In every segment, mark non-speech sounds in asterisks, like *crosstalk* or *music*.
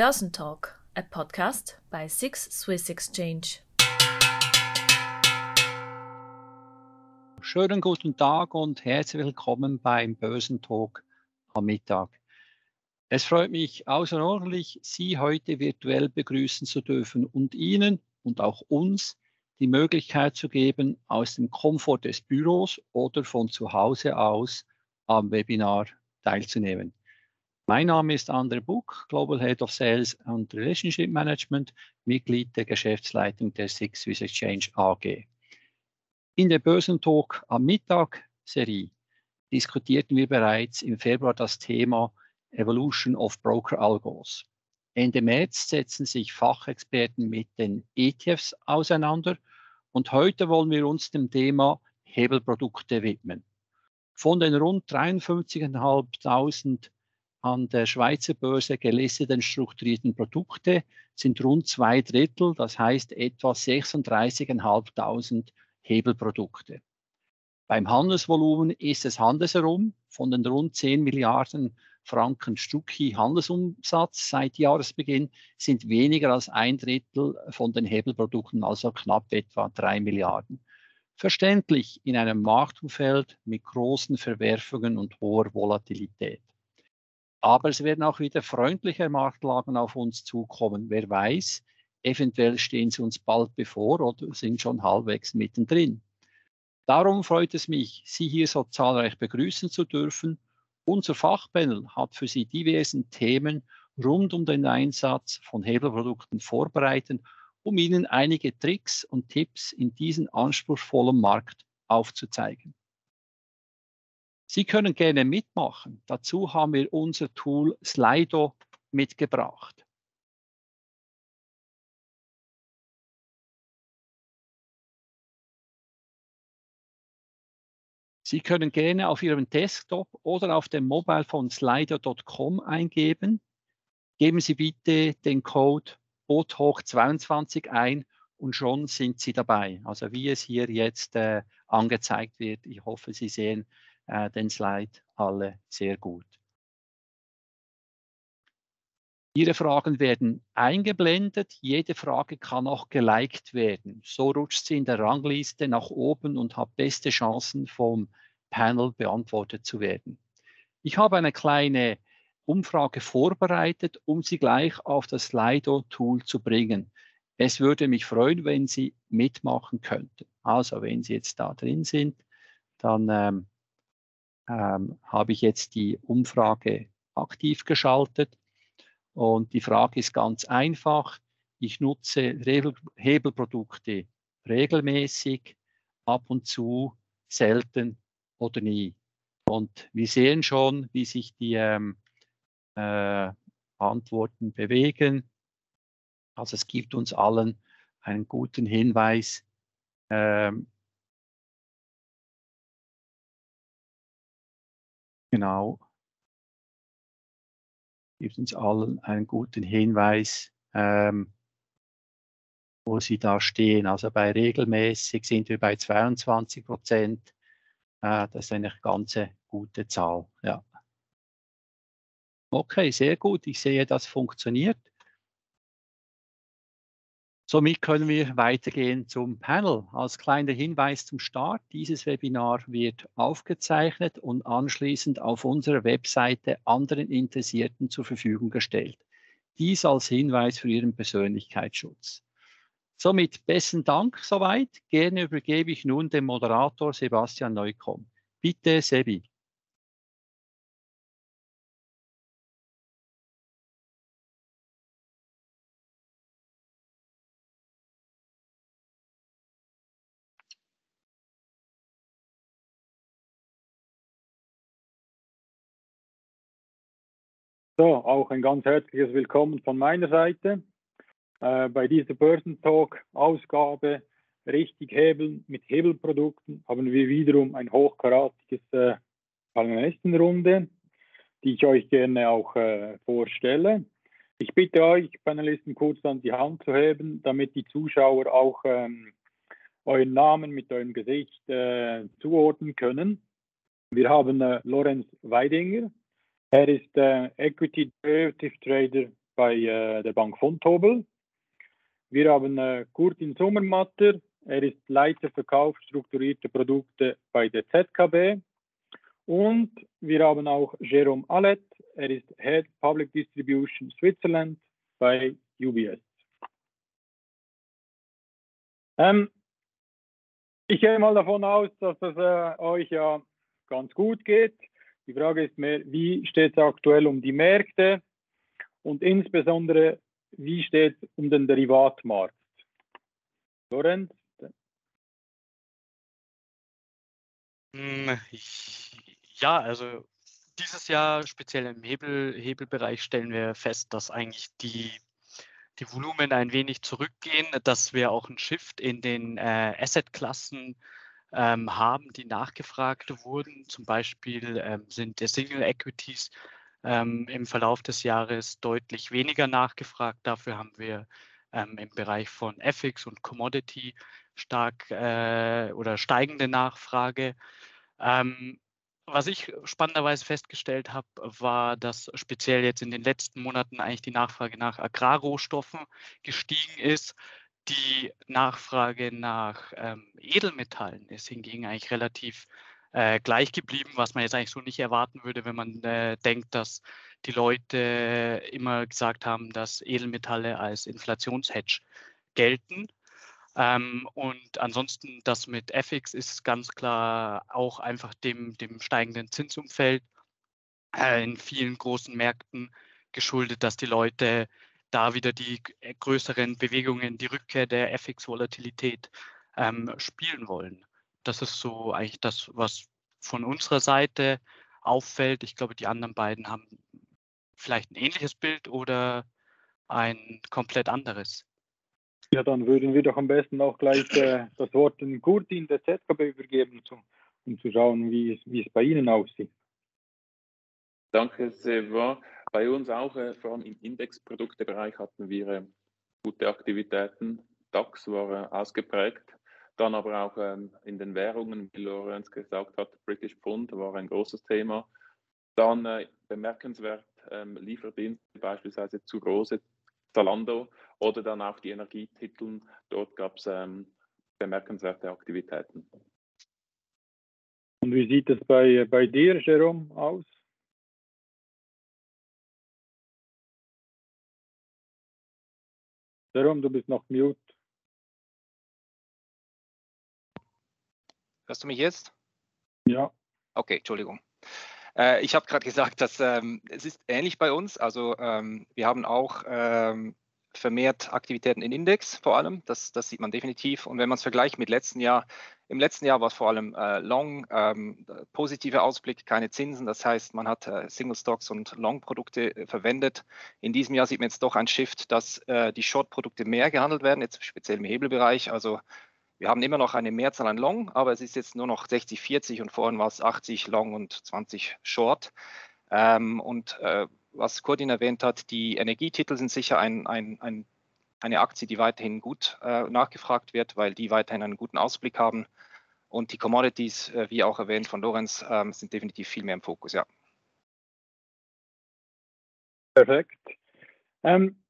Börsentalk, a podcast by Six Swiss Exchange. Schönen guten Tag und herzlich willkommen beim Börsentalk am Mittag. Es freut mich außerordentlich, Sie heute virtuell begrüßen zu dürfen und Ihnen und auch uns die Möglichkeit zu geben, aus dem Komfort des Büros oder von zu Hause aus am Webinar teilzunehmen. Mein Name ist Andre Buck, Global Head of Sales and Relationship Management, Mitglied der Geschäftsleitung der Six Swiss Exchange AG. In der Börsentalk am Mittag Serie diskutierten wir bereits im Februar das Thema Evolution of Broker Algos. Ende März setzen sich Fachexperten mit den ETFs auseinander und heute wollen wir uns dem Thema Hebelprodukte widmen. Von den rund 53.500 an der Schweizer Börse gelisteten strukturierten Produkte sind rund zwei Drittel, das heißt etwa 36.500 Hebelprodukte. Beim Handelsvolumen ist es handelsherum. Von den rund 10 Milliarden Franken Stucki Handelsumsatz seit Jahresbeginn sind weniger als ein Drittel von den Hebelprodukten, also knapp etwa 3 Milliarden. Verständlich in einem Marktumfeld mit großen Verwerfungen und hoher Volatilität. Aber es werden auch wieder freundliche Marktlagen auf uns zukommen. Wer weiß, eventuell stehen sie uns bald bevor oder sind schon halbwegs mittendrin. Darum freut es mich, Sie hier so zahlreich begrüßen zu dürfen. Unser Fachpanel hat für Sie diversen Themen rund um den Einsatz von Hebelprodukten vorbereitet, um Ihnen einige Tricks und Tipps in diesem anspruchsvollen Markt aufzuzeigen. Sie können gerne mitmachen. Dazu haben wir unser Tool Slido mitgebracht. Sie können gerne auf Ihrem Desktop oder auf dem Mobile von slido.com eingeben. Geben Sie bitte den Code BOTHOCH22 ein und schon sind Sie dabei. Also wie es hier jetzt äh, angezeigt wird. Ich hoffe, Sie sehen äh, den Slide alle sehr gut. Ihre Fragen werden eingeblendet. Jede Frage kann auch geliked werden. So rutscht sie in der Rangliste nach oben und hat beste Chancen vom Panel beantwortet zu werden. Ich habe eine kleine Umfrage vorbereitet, um Sie gleich auf das Slido-Tool zu bringen. Es würde mich freuen, wenn Sie mitmachen könnten. Also wenn Sie jetzt da drin sind, dann ähm, ähm, habe ich jetzt die Umfrage aktiv geschaltet. Und die Frage ist ganz einfach. Ich nutze Hebelprodukte regelmäßig, ab und zu, selten oder nie. Und wir sehen schon, wie sich die ähm, äh, Antworten bewegen. Also es gibt uns allen einen guten Hinweis, ähm, Genau. Gibt uns allen einen guten Hinweis, ähm, wo sie da stehen. Also bei regelmäßig sind wir bei 22 Prozent. Äh, das ist eine ganz gute Zahl. Ja. Okay, sehr gut. Ich sehe, das funktioniert. Somit können wir weitergehen zum Panel. Als kleiner Hinweis zum Start, dieses Webinar wird aufgezeichnet und anschließend auf unserer Webseite anderen Interessierten zur Verfügung gestellt. Dies als Hinweis für Ihren Persönlichkeitsschutz. Somit besten Dank soweit. Gerne übergebe ich nun dem Moderator Sebastian Neukomm. Bitte, Sebi. So, auch ein ganz herzliches Willkommen von meiner Seite. Äh, bei dieser Börsen Talk Ausgabe richtig hebeln mit Hebelprodukten haben wir wiederum ein hochkaratiges äh, Panelistenrunde, die ich euch gerne auch äh, vorstelle. Ich bitte euch, Panelisten kurz an die Hand zu heben, damit die Zuschauer auch ähm, euren Namen mit eurem Gesicht äh, zuordnen können. Wir haben äh, Lorenz Weidinger, er ist äh, Equity Derivative Trader bei äh, der Bank Vontobel. Wir haben äh, Kurtin Sommermatter, er ist Leiter Verkauf strukturierte Produkte bei der ZKB. Und wir haben auch Jerome Allet, er ist Head Public Distribution Switzerland bei UBS. Ähm, ich gehe mal davon aus, dass es äh, euch ja ganz gut geht. Die Frage ist mehr, wie steht es aktuell um die Märkte und insbesondere, wie steht es um den Derivatmarkt? Lorenz? Hm, ja, also dieses Jahr, speziell im Hebel, Hebelbereich, stellen wir fest, dass eigentlich die, die Volumen ein wenig zurückgehen, dass wir auch einen Shift in den äh, Asset-Klassen ähm, haben, die nachgefragt wurden. Zum Beispiel ähm, sind Single Equities ähm, im Verlauf des Jahres deutlich weniger nachgefragt. Dafür haben wir ähm, im Bereich von FX und Commodity stark äh, oder steigende Nachfrage. Ähm, was ich spannenderweise festgestellt habe, war, dass speziell jetzt in den letzten Monaten eigentlich die Nachfrage nach Agrarrohstoffen gestiegen ist. Die Nachfrage nach ähm, Edelmetallen ist hingegen eigentlich relativ äh, gleich geblieben, was man jetzt eigentlich so nicht erwarten würde, wenn man äh, denkt, dass die Leute immer gesagt haben, dass Edelmetalle als Inflationshedge gelten. Ähm, und ansonsten das mit FX ist ganz klar auch einfach dem, dem steigenden Zinsumfeld äh, in vielen großen Märkten geschuldet, dass die Leute da wieder die äh, größeren Bewegungen, die Rückkehr der FX-Volatilität ähm, spielen wollen. Das ist so eigentlich das, was von unserer Seite auffällt. Ich glaube, die anderen beiden haben vielleicht ein ähnliches Bild oder ein komplett anderes. Ja, dann würden wir doch am besten auch gleich äh, das Wort den Kurtin der ZKB übergeben, zu, um zu schauen, wie es, wie es bei Ihnen aussieht. Danke, Seva. Bei uns auch, äh, vor allem im Indexproduktebereich, hatten wir äh, gute Aktivitäten. DAX war äh, ausgeprägt. Dann aber auch ähm, in den Währungen, wie Lorenz gesagt hat, British Pfund war ein großes Thema. Dann äh, bemerkenswert ähm, Lieferdienste, beispielsweise zu große Zalando oder dann auch die Energietitel. Dort gab es ähm, bemerkenswerte Aktivitäten. Und wie sieht es bei, bei dir, Jerome, aus? Jerome, du bist noch mute. Hörst du mich jetzt? Ja. Okay, Entschuldigung. Äh, ich habe gerade *laughs* gesagt, dass ähm, es ist ähnlich bei uns. Also ähm, wir haben auch ähm, vermehrt Aktivitäten in Index vor allem. Das, das sieht man definitiv. Und wenn man es vergleicht mit letzten Jahr, im letzten Jahr war es vor allem äh, Long, ähm, positive Ausblick, keine Zinsen. Das heißt, man hat äh, Single Stocks und Long-Produkte äh, verwendet. In diesem Jahr sieht man jetzt doch ein Shift, dass äh, die Short-Produkte mehr gehandelt werden, jetzt speziell im Hebelbereich. Also wir haben immer noch eine Mehrzahl an Long, aber es ist jetzt nur noch 60-40 und vorhin war es 80 Long und 20 Short. Ähm, und äh, was Kurdin erwähnt hat, die Energietitel sind sicher ein, ein, ein, eine Aktie, die weiterhin gut äh, nachgefragt wird, weil die weiterhin einen guten Ausblick haben. Und die Commodities, äh, wie auch erwähnt von Lorenz, ähm, sind definitiv viel mehr im Fokus, ja. Perfekt. Ähm,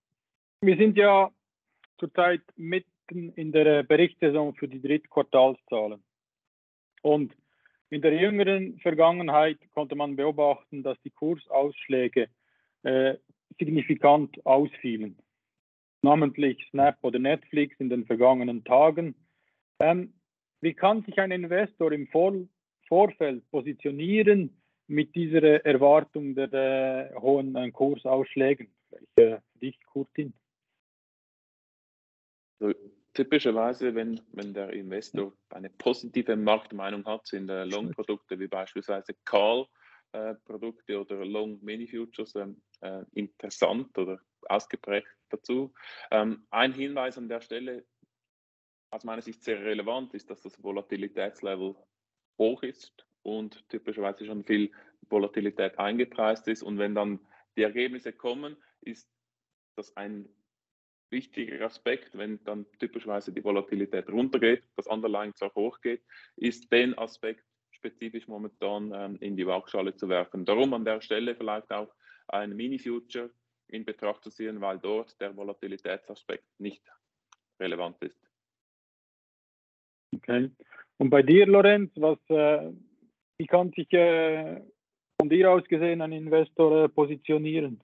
wir sind ja zurzeit mit Fakten in der Berichtssaison für die Drittquartalszahlen. Und in der jüngeren Vergangenheit konnte man beobachten, dass die Kursausschläge äh, signifikant ausfielen. Namentlich Snap oder Netflix in den vergangenen Tagen. Ähm, wie kann sich ein Investor im Vor Vorfeld positionieren mit dieser Erwartung der äh, hohen äh, Kursausschlägen? Vielleicht äh, dich, Kurtin. typischerweise, wenn, wenn der Investor eine positive Marktmeinung hat, sind äh, Long-Produkte wie beispielsweise Call-Produkte äh, oder Long-Mini-Futures ähm, äh, interessant oder ausgeprägt dazu. Ähm, ein Hinweis an der Stelle, aus meiner Sicht sehr relevant, ist, dass das Volatilitätslevel hoch ist und typischerweise schon viel Volatilität eingepreist ist. Und wenn dann die Ergebnisse kommen, ist das ein wichtiger Aspekt, wenn dann typischerweise die Volatilität runtergeht, das Underlying zwar hochgeht, ist den Aspekt spezifisch momentan ähm, in die Waagschale zu werfen. Darum an der Stelle vielleicht auch ein Mini-Future in Betracht zu ziehen, weil dort der Volatilitätsaspekt nicht relevant ist. Okay. Und bei dir, Lorenz, was, äh, wie kann sich äh, von dir aus gesehen ein Investor äh, positionieren?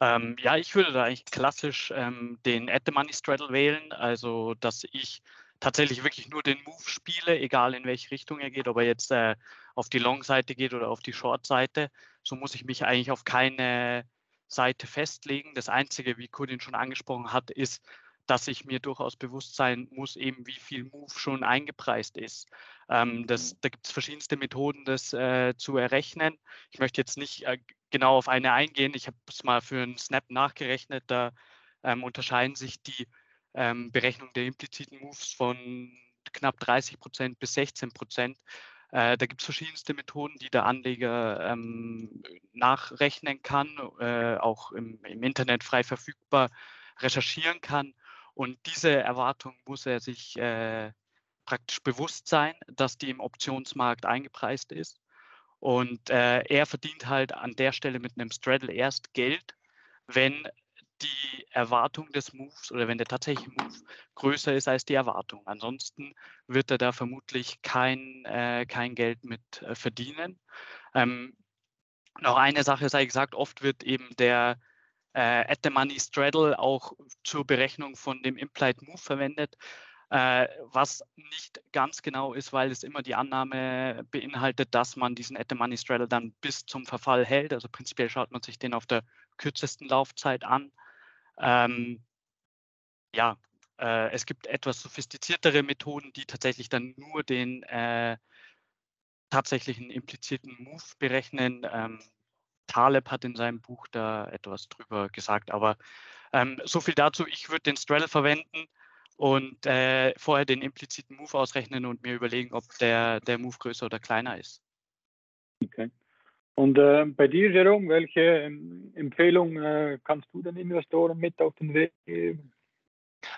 Ähm, ja, ich würde da eigentlich klassisch ähm, den At the Money Straddle wählen, also dass ich tatsächlich wirklich nur den Move spiele, egal in welche Richtung er geht, ob er jetzt äh, auf die Long-Seite geht oder auf die Short-Seite. So muss ich mich eigentlich auf keine Seite festlegen. Das Einzige, wie Kudin schon angesprochen hat, ist, dass ich mir durchaus bewusst sein muss, eben wie viel Move schon eingepreist ist. Ähm, das, mhm. da gibt es verschiedenste Methoden, das äh, zu errechnen. Ich möchte jetzt nicht äh, genau auf eine eingehen. Ich habe es mal für einen Snap nachgerechnet. Da ähm, unterscheiden sich die ähm, Berechnung der impliziten Moves von knapp 30 Prozent bis 16 Prozent. Äh, da gibt es verschiedenste Methoden, die der Anleger ähm, nachrechnen kann, äh, auch im, im, Internet frei verfügbar recherchieren kann. Und diese Erwartung muss er sich äh, praktisch bewusst sein, dass die im Optionsmarkt eingepreist ist. Und äh, er verdient halt an der Stelle mit einem Straddle erst Geld, wenn die Erwartung des Moves oder wenn der tatsächliche Move größer ist als die Erwartung. Ansonsten wird er da vermutlich kein, äh, kein Geld mit äh, verdienen. Ähm, noch eine Sache sei gesagt, oft wird eben der äh, At the Money Straddle auch zur Berechnung von dem Implied Move verwendet, äh, was nicht ganz genau ist, weil es immer die Annahme beinhaltet, dass man diesen At the Money Straddle dann bis zum Verfall hält. Also prinzipiell schaut man sich den auf der kürzesten Laufzeit an. Ähm, ja, äh, es gibt etwas sophistiziertere Methoden, die tatsächlich dann nur den äh, tatsächlichen implizierten Move berechnen. Ähm, Taleb hat in seinem Buch da etwas drüber gesagt, aber ähm, so viel dazu. Ich würde den Straddle verwenden und äh, vorher den impliziten Move ausrechnen und mir überlegen, ob der, der Move größer oder kleiner ist. Okay. Und äh, bei dir, Jerome, welche ähm, Empfehlung äh, kannst du den Investoren mit auf den Weg geben?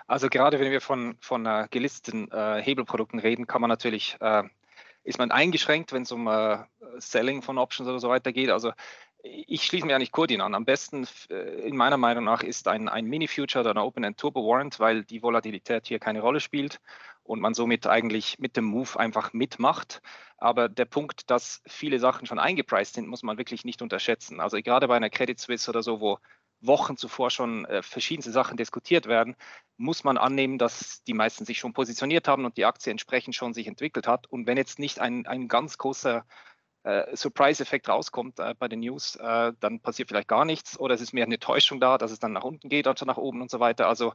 Also gerade wenn wir von, von äh, gelisteten äh, Hebelprodukten reden, kann man natürlich, äh, ist man eingeschränkt, wenn es um äh, Selling von Options oder so weiter geht. Also ich schließe mir eigentlich Kurdin an. Am besten in meiner Meinung nach ist ein, ein Mini-Future oder ein Open-End Turbo Warrant, weil die Volatilität hier keine Rolle spielt und man somit eigentlich mit dem Move einfach mitmacht. Aber der Punkt, dass viele Sachen schon eingepreist sind, muss man wirklich nicht unterschätzen. Also gerade bei einer Credit Suisse oder so, wo Wochen zuvor schon äh, verschiedenste Sachen diskutiert werden, muss man annehmen, dass die meisten sich schon positioniert haben und die Aktie entsprechend schon sich entwickelt hat. Und wenn jetzt nicht ein, ein ganz großer äh, Surprise-Effekt rauskommt äh, bei den News, äh, dann passiert vielleicht gar nichts oder es ist mehr eine Täuschung da, dass es dann nach unten geht anstatt nach oben und so weiter. Also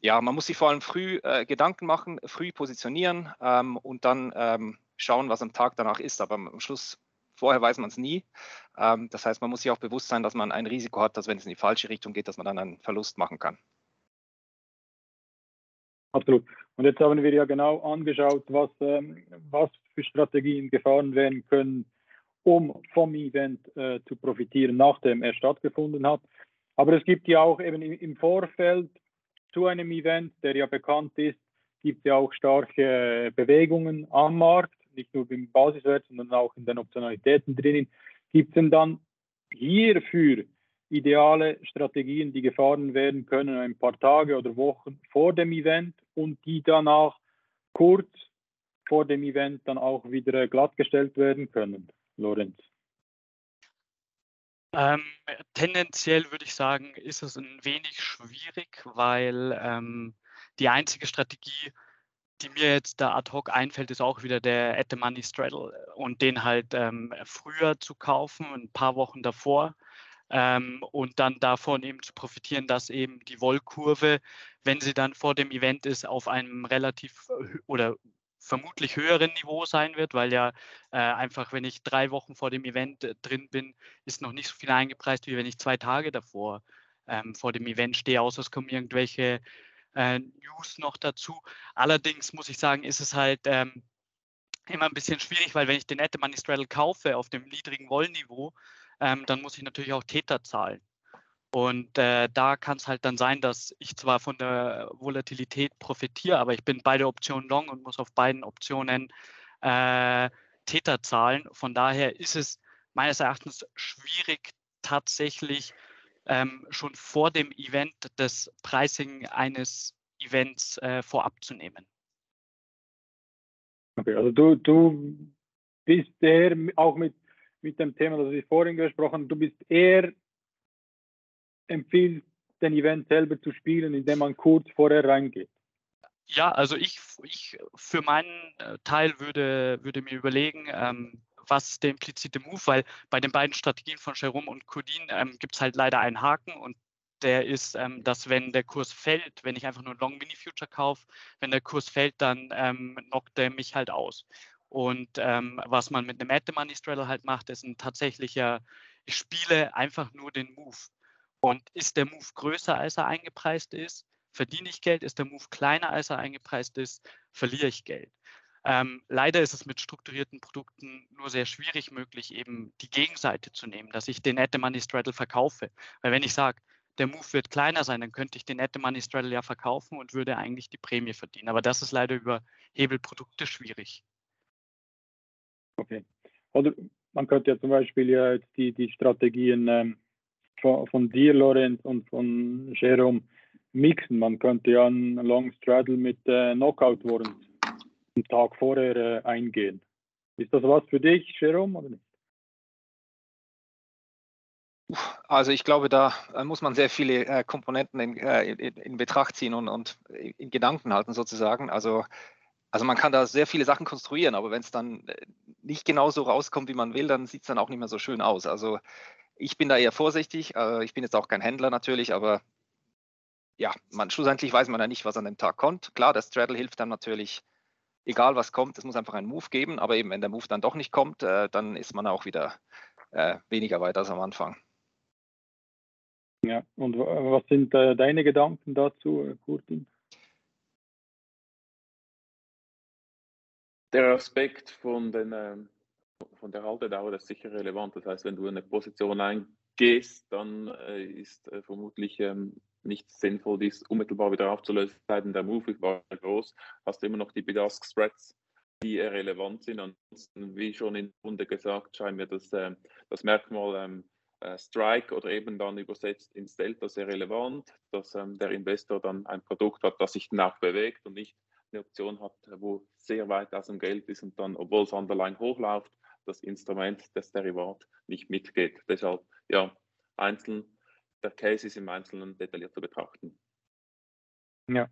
ja, man muss sich vor allem früh äh, Gedanken machen, früh positionieren ähm, und dann ähm, schauen, was am Tag danach ist. Aber am Schluss, vorher weiß man es nie. Ähm, das heißt, man muss sich auch bewusst sein, dass man ein Risiko hat, dass wenn es in die falsche Richtung geht, dass man dann einen Verlust machen kann. Absolut. Und jetzt haben wir ja genau angeschaut, was, ähm, was für Strategien gefahren werden können, um vom Event äh, zu profitieren, nachdem er stattgefunden hat. Aber es gibt ja auch eben im Vorfeld zu einem Event, der ja bekannt ist, gibt es ja auch starke Bewegungen am Markt, nicht nur im Basiswert, sondern auch in den Optionalitäten drinnen. Gibt es denn dann hierfür ideale Strategien, die gefahren werden können, ein paar Tage oder Wochen vor dem Event und die danach kurz vor dem Event dann auch wieder glattgestellt werden können, Lorenz? Ähm, tendenziell würde ich sagen, ist es ein wenig schwierig, weil ähm, die einzige Strategie, die mir jetzt da ad hoc einfällt, ist auch wieder der At the Money Straddle und den halt ähm, früher zu kaufen, ein paar Wochen davor. Ähm, und dann davon eben zu profitieren, dass eben die Wollkurve, wenn sie dann vor dem Event ist, auf einem relativ oder vermutlich höheren Niveau sein wird, weil ja äh, einfach, wenn ich drei Wochen vor dem Event äh, drin bin, ist noch nicht so viel eingepreist, wie wenn ich zwei Tage davor ähm, vor dem Event stehe, außer es kommen irgendwelche äh, News noch dazu. Allerdings muss ich sagen, ist es halt ähm, immer ein bisschen schwierig, weil wenn ich den At Money Straddle kaufe auf dem niedrigen Wollniveau, ähm, dann muss ich natürlich auch Täter zahlen. Und äh, da kann es halt dann sein, dass ich zwar von der Volatilität profitiere, aber ich bin beide Optionen long und muss auf beiden Optionen äh, Täter zahlen. Von daher ist es meines Erachtens schwierig, tatsächlich ähm, schon vor dem Event das Pricing eines Events äh, vorab zu nehmen. Okay, also du, du bist eher auch mit, mit dem Thema, das ich vorhin gesprochen habe, du bist eher empfiehlst, den Event selber zu spielen, indem man kurz vorher reingeht. Ja, also ich, ich für meinen äh, Teil würde, würde mir überlegen, ähm, was ist der implizite Move, weil bei den beiden Strategien von Jerome und Codin ähm, gibt es halt leider einen Haken und der ist, ähm, dass wenn der Kurs fällt, wenn ich einfach nur Long Mini Future kaufe, wenn der Kurs fällt, dann ähm, knockt er mich halt aus. Und ähm, was man mit einem At the Money Straddle halt macht, ist ein tatsächlicher, ich spiele einfach nur den Move. Und ist der Move größer, als er eingepreist ist, verdiene ich Geld. Ist der Move kleiner, als er eingepreist ist, verliere ich Geld. Ähm, leider ist es mit strukturierten Produkten nur sehr schwierig möglich, eben die Gegenseite zu nehmen, dass ich den Net Money Straddle verkaufe. Weil wenn ich sage, der Move wird kleiner sein, dann könnte ich den Net Money Straddle ja verkaufen und würde eigentlich die Prämie verdienen. Aber das ist leider über Hebelprodukte schwierig. Okay. Oder man könnte ja zum Beispiel ja jetzt die, die Strategien ähm, von, von dir, Lorenz, und von Jerome mixen. Man könnte ja einen Long Straddle mit äh, Knockout Warrant einen Tag vorher äh, eingehen. Ist das was für dich, Jerome, oder nicht? Also ich glaube, da muss man sehr viele äh, Komponenten in, äh, in, in, Betracht ziehen und, und in Gedanken halten sozusagen. Also, also man kann da sehr viele Sachen konstruieren, aber wenn es dann äh, nicht genau so rauskommt, wie man will, dann sieht es dann auch nicht mehr so schön aus. Also ich bin da eher vorsichtig. Äh, ich bin jetzt auch kein Händler natürlich, aber ja, man, schlussendlich weiß man ja nicht, was an dem Tag kommt. Klar, der Straddle hilft dann natürlich, egal was kommt, es muss einfach einen Move geben, aber eben, wenn der Move dann doch nicht kommt, äh, dann ist man auch wieder weniger weit als am Anfang. Ja, und was sind deine Gedanken dazu, Kurtin? Der Aspekt von, den, ähm, von der Haltedauer ist sicher relevant. Das heißt, wenn du eine Position eingehst, dann äh, ist äh, vermutlich ähm, nicht sinnvoll, dies unmittelbar wieder aufzulösen. Seitens der Move war groß, hast du immer noch die Bid-Ask Spreads, die relevant sind. Ansonsten, wie schon in der Runde gesagt, scheint mir das, äh, das Merkmal ähm, äh, Strike oder eben dann übersetzt ins Delta sehr relevant, dass ähm, der Investor dann ein Produkt hat, das sich danach bewegt und nicht eine Option hat, wo sehr weit aus dem Geld ist und dann, obwohl es underline hochläuft, das Instrument, das Derivat nicht mitgeht. Deshalb, ja, einzeln, der Case ist im Einzelnen detailliert zu betrachten. Ja,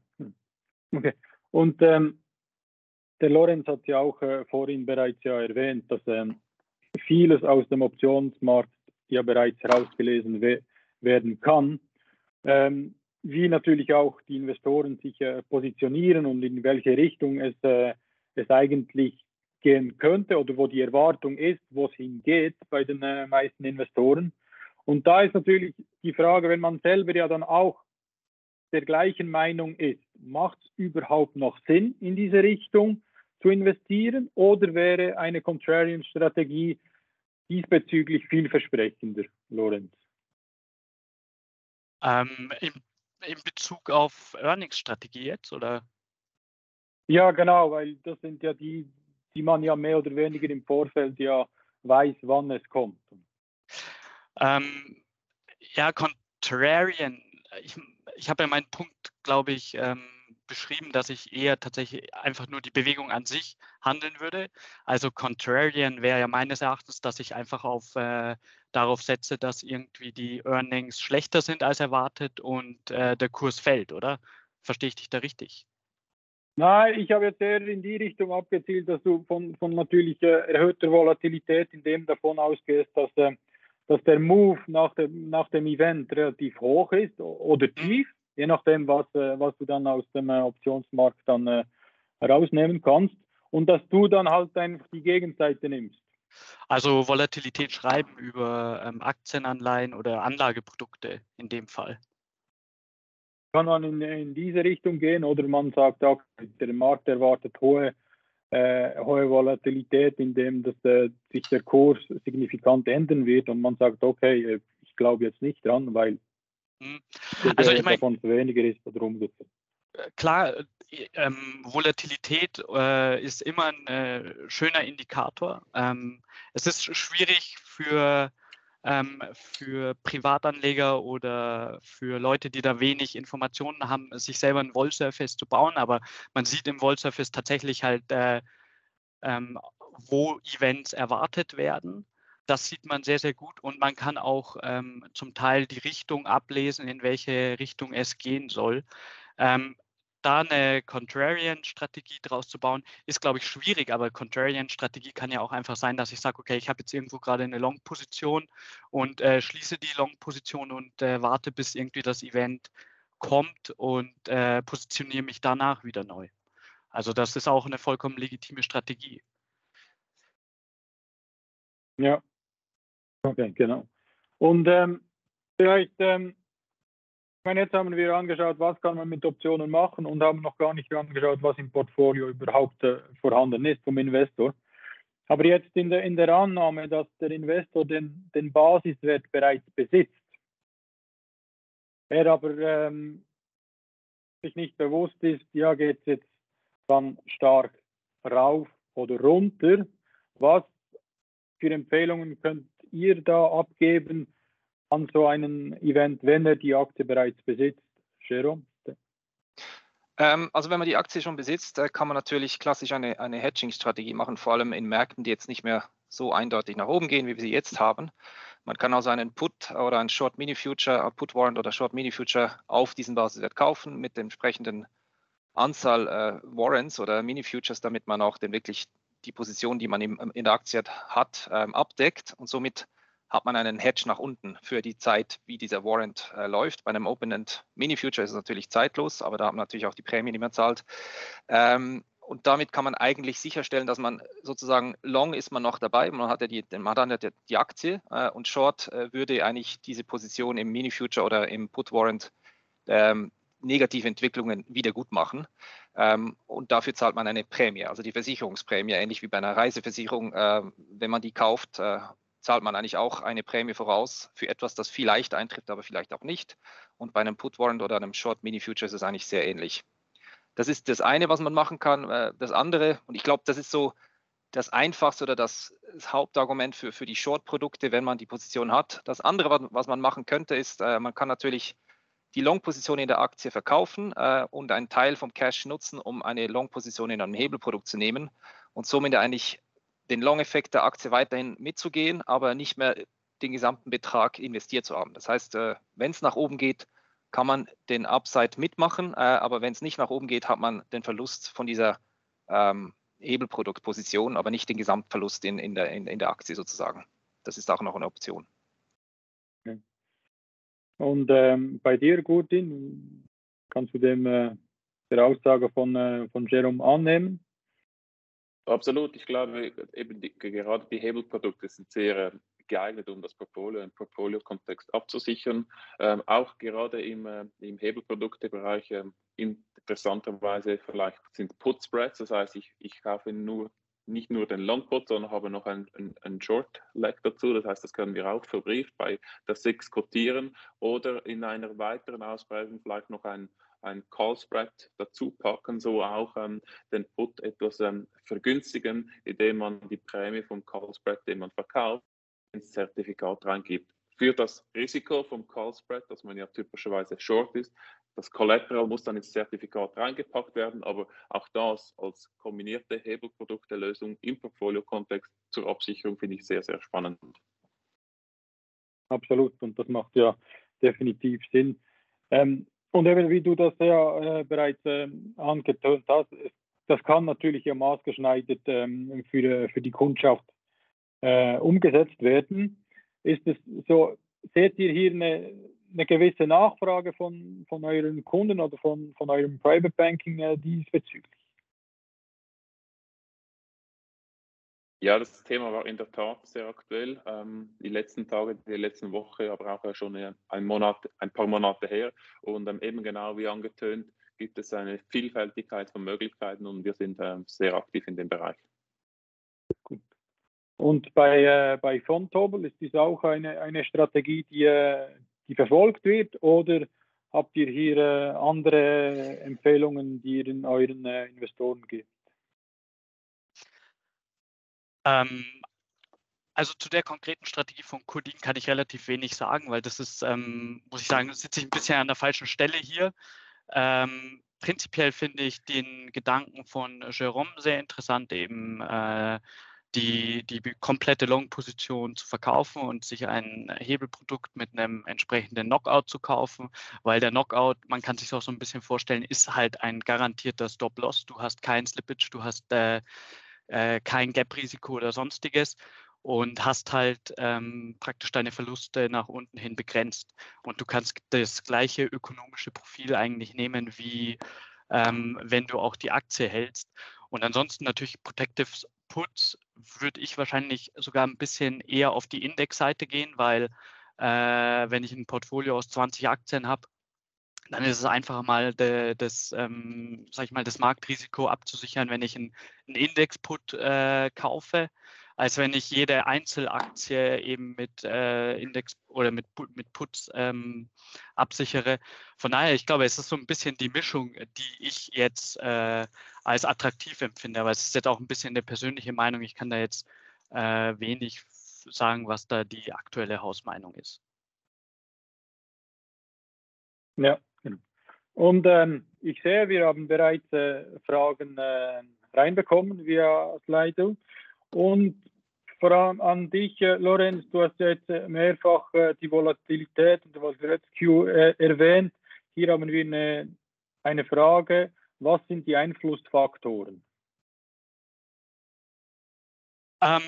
okay. Und ähm, der Lorenz hat ja auch äh, vorhin bereits ja erwähnt, dass ähm, vieles aus dem Optionsmarkt ja bereits herausgelesen we werden kann. Ähm, wie natürlich auch die Investoren sich äh, positionieren und in welche Richtung es, äh, es eigentlich gehen könnte oder wo die Erwartung ist, wo es hingeht bei den äh, meisten Investoren. Und da ist natürlich die Frage, wenn man selber ja dann auch der gleichen Meinung ist, macht es überhaupt noch Sinn, in diese Richtung zu investieren oder wäre eine Contrarian-Strategie diesbezüglich vielversprechender, Lorenz? Ähm, in, in Bezug auf Earnings-Strategie jetzt, oder? Ja, genau, weil das sind ja die, die man ja mehr oder weniger im Vorfeld ja weiß, wann es kommt. Ähm, ja, Contrarian. Ich, ich habe ja meinen Punkt, glaube ich, ähm, beschrieben, dass ich eher tatsächlich einfach nur die Bewegung an sich handeln würde. Also Contrarian wäre ja meines Erachtens, dass ich einfach auf, äh, darauf setze, dass irgendwie die Earnings schlechter sind als erwartet und äh, der Kurs fällt, oder? Verstehe ich dich da richtig? Nein, ich habe jetzt eher in die Richtung abgezielt, dass du von, von natürlich äh, erhöhter Volatilität in dem davon ausgehst, dass, äh, dass der Move nach dem, nach dem Event relativ hoch ist oder mhm. tief je nachdem, was, äh, was du dann aus dem äh, Optionsmarkt dann äh, rausnehmen kannst und dass du dann halt einfach die Gegenseite nimmst. Also Volatilität schreiben über ähm, Aktienanleihen oder Anlageprodukte in dem Fall. Kann man in, in diese Richtung gehen oder man sagt, auch, der Markt erwartet hohe, äh, hohe Volatilität, indem dass, äh, sich der Kurs signifikant ändern wird und man sagt, okay, ich glaube jetzt nicht dran, weil hm. Also ich meine, weniger ist oder umgekehrt. Äh, klar, äh, ähm, Volatilität äh, ist immer ein äh, schöner Indikator. Ähm, es ist schwierig für ähm, für Privatanleger oder für Leute, die da wenig Informationen haben, sich selber ein Wall-Surface zu bauen. Aber man sieht im Wall-Surface tatsächlich halt, äh, ähm, wo Events erwartet werden. Das sieht man sehr, sehr gut und man kann auch ähm, zum Teil die Richtung ablesen, in welche Richtung es gehen soll. Ähm, da eine Contrarian-Strategie draus zu bauen, ist, glaube ich, schwierig, aber Contrarian-Strategie kann ja auch einfach sein, dass ich sage, okay, ich habe jetzt irgendwo gerade eine Long-Position und äh, schließe die Long-Position und äh, warte, bis irgendwie das Event kommt und äh, positioniere mich danach wieder neu. Also das ist auch eine vollkommen legitime Strategie. Ja, okay, genau. Und ähm, vielleicht ähm, meine, jetzt haben wir angeschaut, was kann man mit Optionen machen und haben noch gar nicht angeschaut, was im Portfolio überhaupt äh, vorhanden ist vom Investor. Aber jetzt in der, in der Annahme, dass der Investor den, den Basiswert bereits besitzt, er aber ähm, sich nicht bewusst ist, ja, geht es jetzt dann stark rauf oder runter, was für Empfehlungen könnt ihr da abgeben, an so einem Event, wenn er die Aktie bereits besitzt? Jerome? Ähm, also wenn man die Aktie schon besitzt, äh, kann man natürlich klassisch eine, eine Hedging-Strategie machen, vor allem in Märkten, die jetzt nicht mehr so eindeutig nach oben gehen, wie wir sie jetzt haben. Man kann also einen Put oder einen Short Mini Future, äh, Put Warrant oder Short Mini Future auf diesen Basiswert kaufen mit der entsprechenden Anzahl äh, Warrants oder Mini Futures, damit man auch den wirklich die Position, die man im, in der Aktie hat, ähm, abdeckt und somit hat man einen Hedge nach unten für die Zeit, wie dieser Warrant äh, läuft. Bei einem Open-End Mini-Future ist es natürlich zeitlos, aber da hat man natürlich auch die Prämie, die man zahlt. Ähm, und damit kann man eigentlich sicherstellen, dass man sozusagen long ist man noch dabei, man hat ja die, man hat ja die Aktie äh, und short äh, würde eigentlich diese Position im Mini-Future oder im Put-Warrant ähm, negative Entwicklungen wieder gut machen. Ähm, und dafür zahlt man eine Prämie, also die Versicherungsprämie, ähnlich wie bei einer Reiseversicherung. Äh, wenn man die kauft, äh, zahlt man eigentlich auch eine Prämie voraus für etwas, das vielleicht eintritt, aber vielleicht auch nicht. Und bei einem Put Warrant oder einem Short Mini Future ist es eigentlich sehr ähnlich. Das ist das eine, was man machen kann. Äh, das andere, und ich glaube, das ist so das einfachste oder das, Hauptargument für, für die Short-Produkte, wenn man die Position hat. Das andere, was man machen könnte, ist, äh, man kann natürlich die Long-Position in der Aktie verkaufen äh, und einen Teil vom Cash nutzen, um eine Long-Position in einem Hebelprodukt zu nehmen und somit eigentlich den Long-Effekt der Aktie weiterhin mitzugehen, aber nicht mehr den gesamten Betrag investiert zu haben. Das heißt, äh, wenn es nach oben geht, kann man den Upside mitmachen, äh, aber wenn es nicht nach oben geht, hat man den Verlust von dieser ähm, Hebelproduktposition, aber nicht den Gesamtverlust in, in, der, in, in der Aktie sozusagen. Das ist auch noch eine Option. Und ähm, bei dir, Gurtin, kannst du dem äh, der Aussage von, äh, von Jerome annehmen? Absolut. Ich glaube, eben die, gerade die Hebelprodukte sind sehr äh, geeignet, um das Portfolio im Portfolio-Kontext abzusichern. Ähm, auch gerade im, äh, im Hebelproduktebereich äh, interessanterweise vielleicht sind Put Spreads, das heißt, ich, ich kaufe nur nicht nur den Long Put, sondern habe noch einen, einen, Short Leg dazu. Das heißt, das können wir auch verbrieft bei der Six kotieren oder in einer weiteren Ausprägung vielleicht noch ein ein Call Spread dazu packen, so auch ähm, den Put etwas ähm, vergünstigen, indem man die Prämie vom Call Spread, den man verkauft, ins Zertifikat reingibt. Für das Risiko vom Call Spread, dass man ja typischerweise short ist, das Collateral muss dann ins Zertifikat reingepackt werden, aber auch das als kombinierte Hebelprodukte-Lösung im Portfolio-Kontext zur Absicherung finde ich sehr, sehr spannend. Absolut, und das macht ja definitiv Sinn. Ähm, und eben, wie du das ja äh, bereits äh, angetönt hast, das kann natürlich ja maßgeschneidert ähm, für, für die Kundschaft äh, umgesetzt werden. Ist es so, seht ihr hier eine, eine gewisse Nachfrage von, von euren Kunden oder von, von eurem Private Banking äh, diesbezüglich? Ja, das Thema war in der Tat sehr aktuell. Ähm, die letzten Tage, die letzten Woche, aber auch schon ein, Monat, ein paar Monate her. Und ähm, eben genau wie angetönt, gibt es eine Vielfältigkeit von Möglichkeiten und wir sind ähm, sehr aktiv in dem Bereich. Gut. Und bei, äh, bei Fontobel ist dies auch eine, eine Strategie, die, äh, die verfolgt wird oder habt ihr hier äh, andere Empfehlungen, die ihr in euren äh, Investoren gebt? Ähm, also zu der konkreten Strategie von Codin kann ich relativ wenig sagen, weil das ist, ähm, muss ich sagen, sitze ich ein bisschen an der falschen Stelle hier. Ähm, prinzipiell finde ich den Gedanken von Jerome sehr interessant, eben äh, die, die komplette Long-Position zu verkaufen und sich ein Hebelprodukt mit einem entsprechenden Knockout zu kaufen, weil der Knockout, man kann sich auch so ein bisschen vorstellen, ist halt ein garantierter Stop-Loss. Du hast kein Slippage, du hast äh, äh, kein Gap-Risiko oder sonstiges und hast halt ähm, praktisch deine Verluste nach unten hin begrenzt. Und du kannst das gleiche ökonomische Profil eigentlich nehmen, wie ähm, wenn du auch die Aktie hältst. Und ansonsten natürlich Protective Puts würde ich wahrscheinlich sogar ein bisschen eher auf die Indexseite gehen, weil äh, wenn ich ein Portfolio aus 20 Aktien habe, dann ist es einfacher mal de, das, ähm, sag ich mal, das Marktrisiko abzusichern, wenn ich einen, Index-Put äh, kaufe, als wenn ich jede Einzelaktie eben mit äh, Index oder mit, mit Puts ähm, absichere. Von daher, ich glaube, es ist so ein bisschen die Mischung, die ich jetzt äh, als attraktiv empfinde. Aber es ist jetzt auch ein bisschen eine persönliche Meinung. Ich kann da jetzt äh, wenig sagen, was da die aktuelle Hausmeinung ist. Ja. Und ähm, ich sehe, wir haben bereits äh, Fragen äh, reinbekommen via Slido. Und vor allem an dich, äh, Lorenz, du hast jetzt äh, mehrfach äh, die Volatilität und die Volatilitätsqueue äh, erwähnt. Hier haben wir eine, eine Frage. Was sind die Einflussfaktoren? Ähm,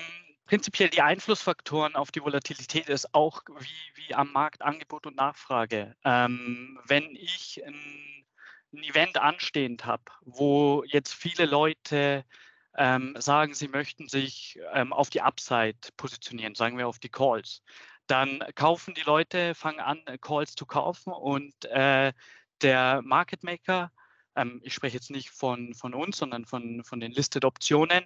prinzipiell die Einflussfaktoren auf die Volatilität ist auch wie, wie am Markt Angebot und Nachfrage. Ähm, wenn ich ein, ein Event anstehend habe, wo jetzt viele Leute ähm, sagen, sie möchten sich ähm, auf die Upside positionieren, sagen wir auf die Calls, dann kaufen die Leute, fangen an, Calls zu kaufen und äh, der Market Maker, ähm, ich spreche jetzt nicht von, von uns, sondern von, von den Listed Optionen,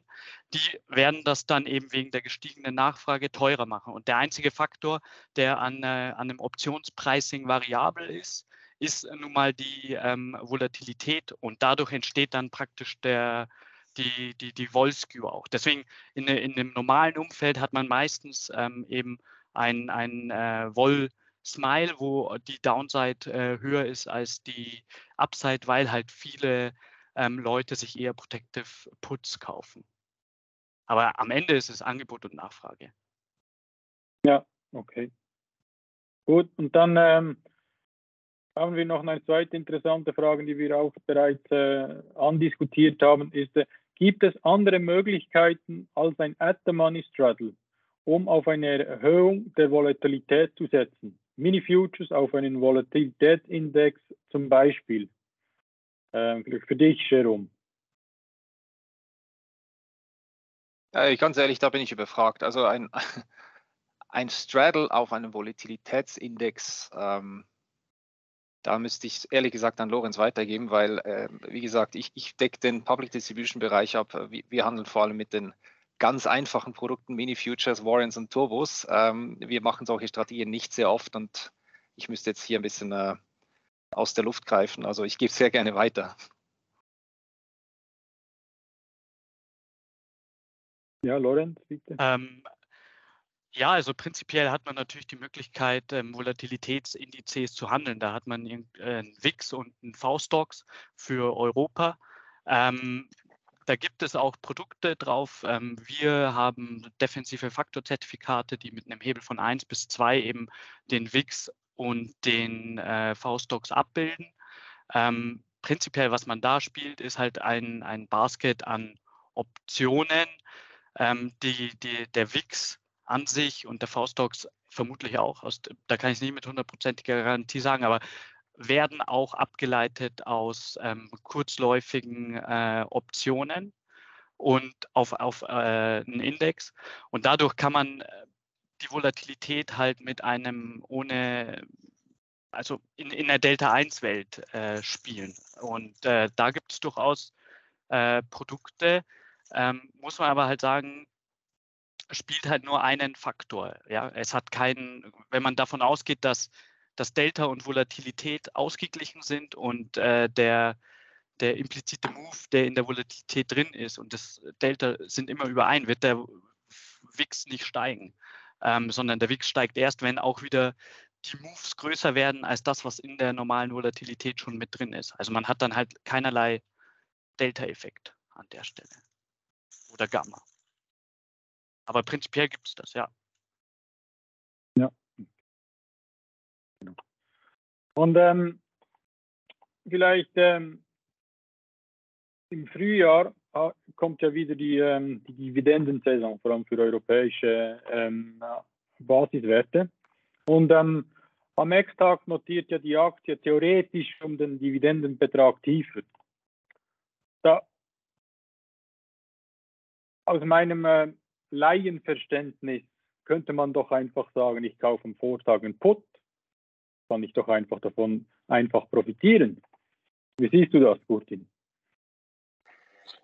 die werden das dann eben wegen der gestiegenen Nachfrage teurer machen. Und der einzige Faktor, der an, äh, an einem Optionspricing variabel ist, ist nun mal die ähm, Volatilität und dadurch entsteht dann praktisch der, die, die, die Vol-Skew auch. Deswegen in, in einem normalen Umfeld hat man meistens ähm, eben ein, ein äh, Vol-Smile, wo die Downside äh, höher ist als die Upside, weil halt viele ähm, Leute sich eher Protective Puts kaufen. Aber am Ende ist es Angebot und Nachfrage. Ja, okay. Gut, und dann ähm, haben wir noch eine zweite interessante Frage, die wir auch bereits äh, andiskutiert haben, ist, äh, Gibt es andere Möglichkeiten als ein At-the-Money-Straddle, um auf eine Erhöhung der Volatilität zu setzen? Mini-Futures auf einen Volatilitätsindex zum Beispiel. Ähm, für dich, Jerome. Äh, ganz ehrlich, da bin ich überfragt. Also ein, *laughs* ein Straddle auf einem Volatilitätsindex ähm, da müsste ich ehrlich gesagt an Lorenz weitergeben, weil, äh, wie gesagt, ich, ich decke den Public Distribution Bereich ab. Wir, wir, handeln vor allem mit den ganz einfachen Produkten, Mini-Futures, Warrants und Turbos. Ähm, wir machen solche Strategien nicht sehr oft und ich müsste jetzt hier ein bisschen äh, aus der Luft greifen. Also ich gebe sehr gerne weiter. Ja, Lorenz, bitte. Ähm, ja, also prinzipiell hat man natürlich die Möglichkeit, ähm, Volatilitätsindizes zu handeln. Da hat man äh, einen WIX und einen V-Stocks für Europa. Ähm, da gibt es auch Produkte drauf. Ähm, wir haben defensive Faktorzertifikate, die mit einem Hebel von 1 bis 2 eben den WIX und den äh, V-Stocks abbilden. Ähm, prinzipiell, was man da spielt, ist halt ein, ein Basket an Optionen. Ähm, die, die, der WIX an sich und der V-Stocks vermutlich auch, aus, da kann ich es nicht mit hundertprozentiger Garantie sagen, aber werden auch abgeleitet aus ähm, kurzläufigen äh, Optionen und auf, auf äh, einen Index. Und dadurch kann man äh, die Volatilität halt mit einem ohne, also in, in der Delta-1-Welt äh, spielen. Und äh, da gibt es durchaus äh, Produkte, ähm, muss man aber halt sagen, spielt halt nur einen Faktor. Ja, es hat keinen, wenn man davon ausgeht, dass, dass Delta und Volatilität ausgeglichen sind und äh, der, der implizite Move, der in der Volatilität drin ist und das Delta sind immer überein, wird der WIX nicht steigen, ähm, sondern der WIX steigt erst, wenn auch wieder die Moves größer werden als das, was in der normalen Volatilität schon mit drin ist. Also man hat dann halt keinerlei Delta-Effekt an der Stelle oder Gamma. Aber prinzipiell gibt es das, ja. Ja. Und ähm, vielleicht ähm, im Frühjahr ah, kommt ja wieder die, ähm, die Dividendensaison, vor allem für europäische ähm, Basiswerte. Und ähm, am Ex-Tag notiert ja die Aktie theoretisch um den Dividendenbetrag tiefer. Da, aus meinem äh, Laienverständnis könnte man doch einfach sagen, ich kaufe am Vortag einen Put, kann ich doch einfach davon einfach profitieren. Wie siehst du das, Gurtin?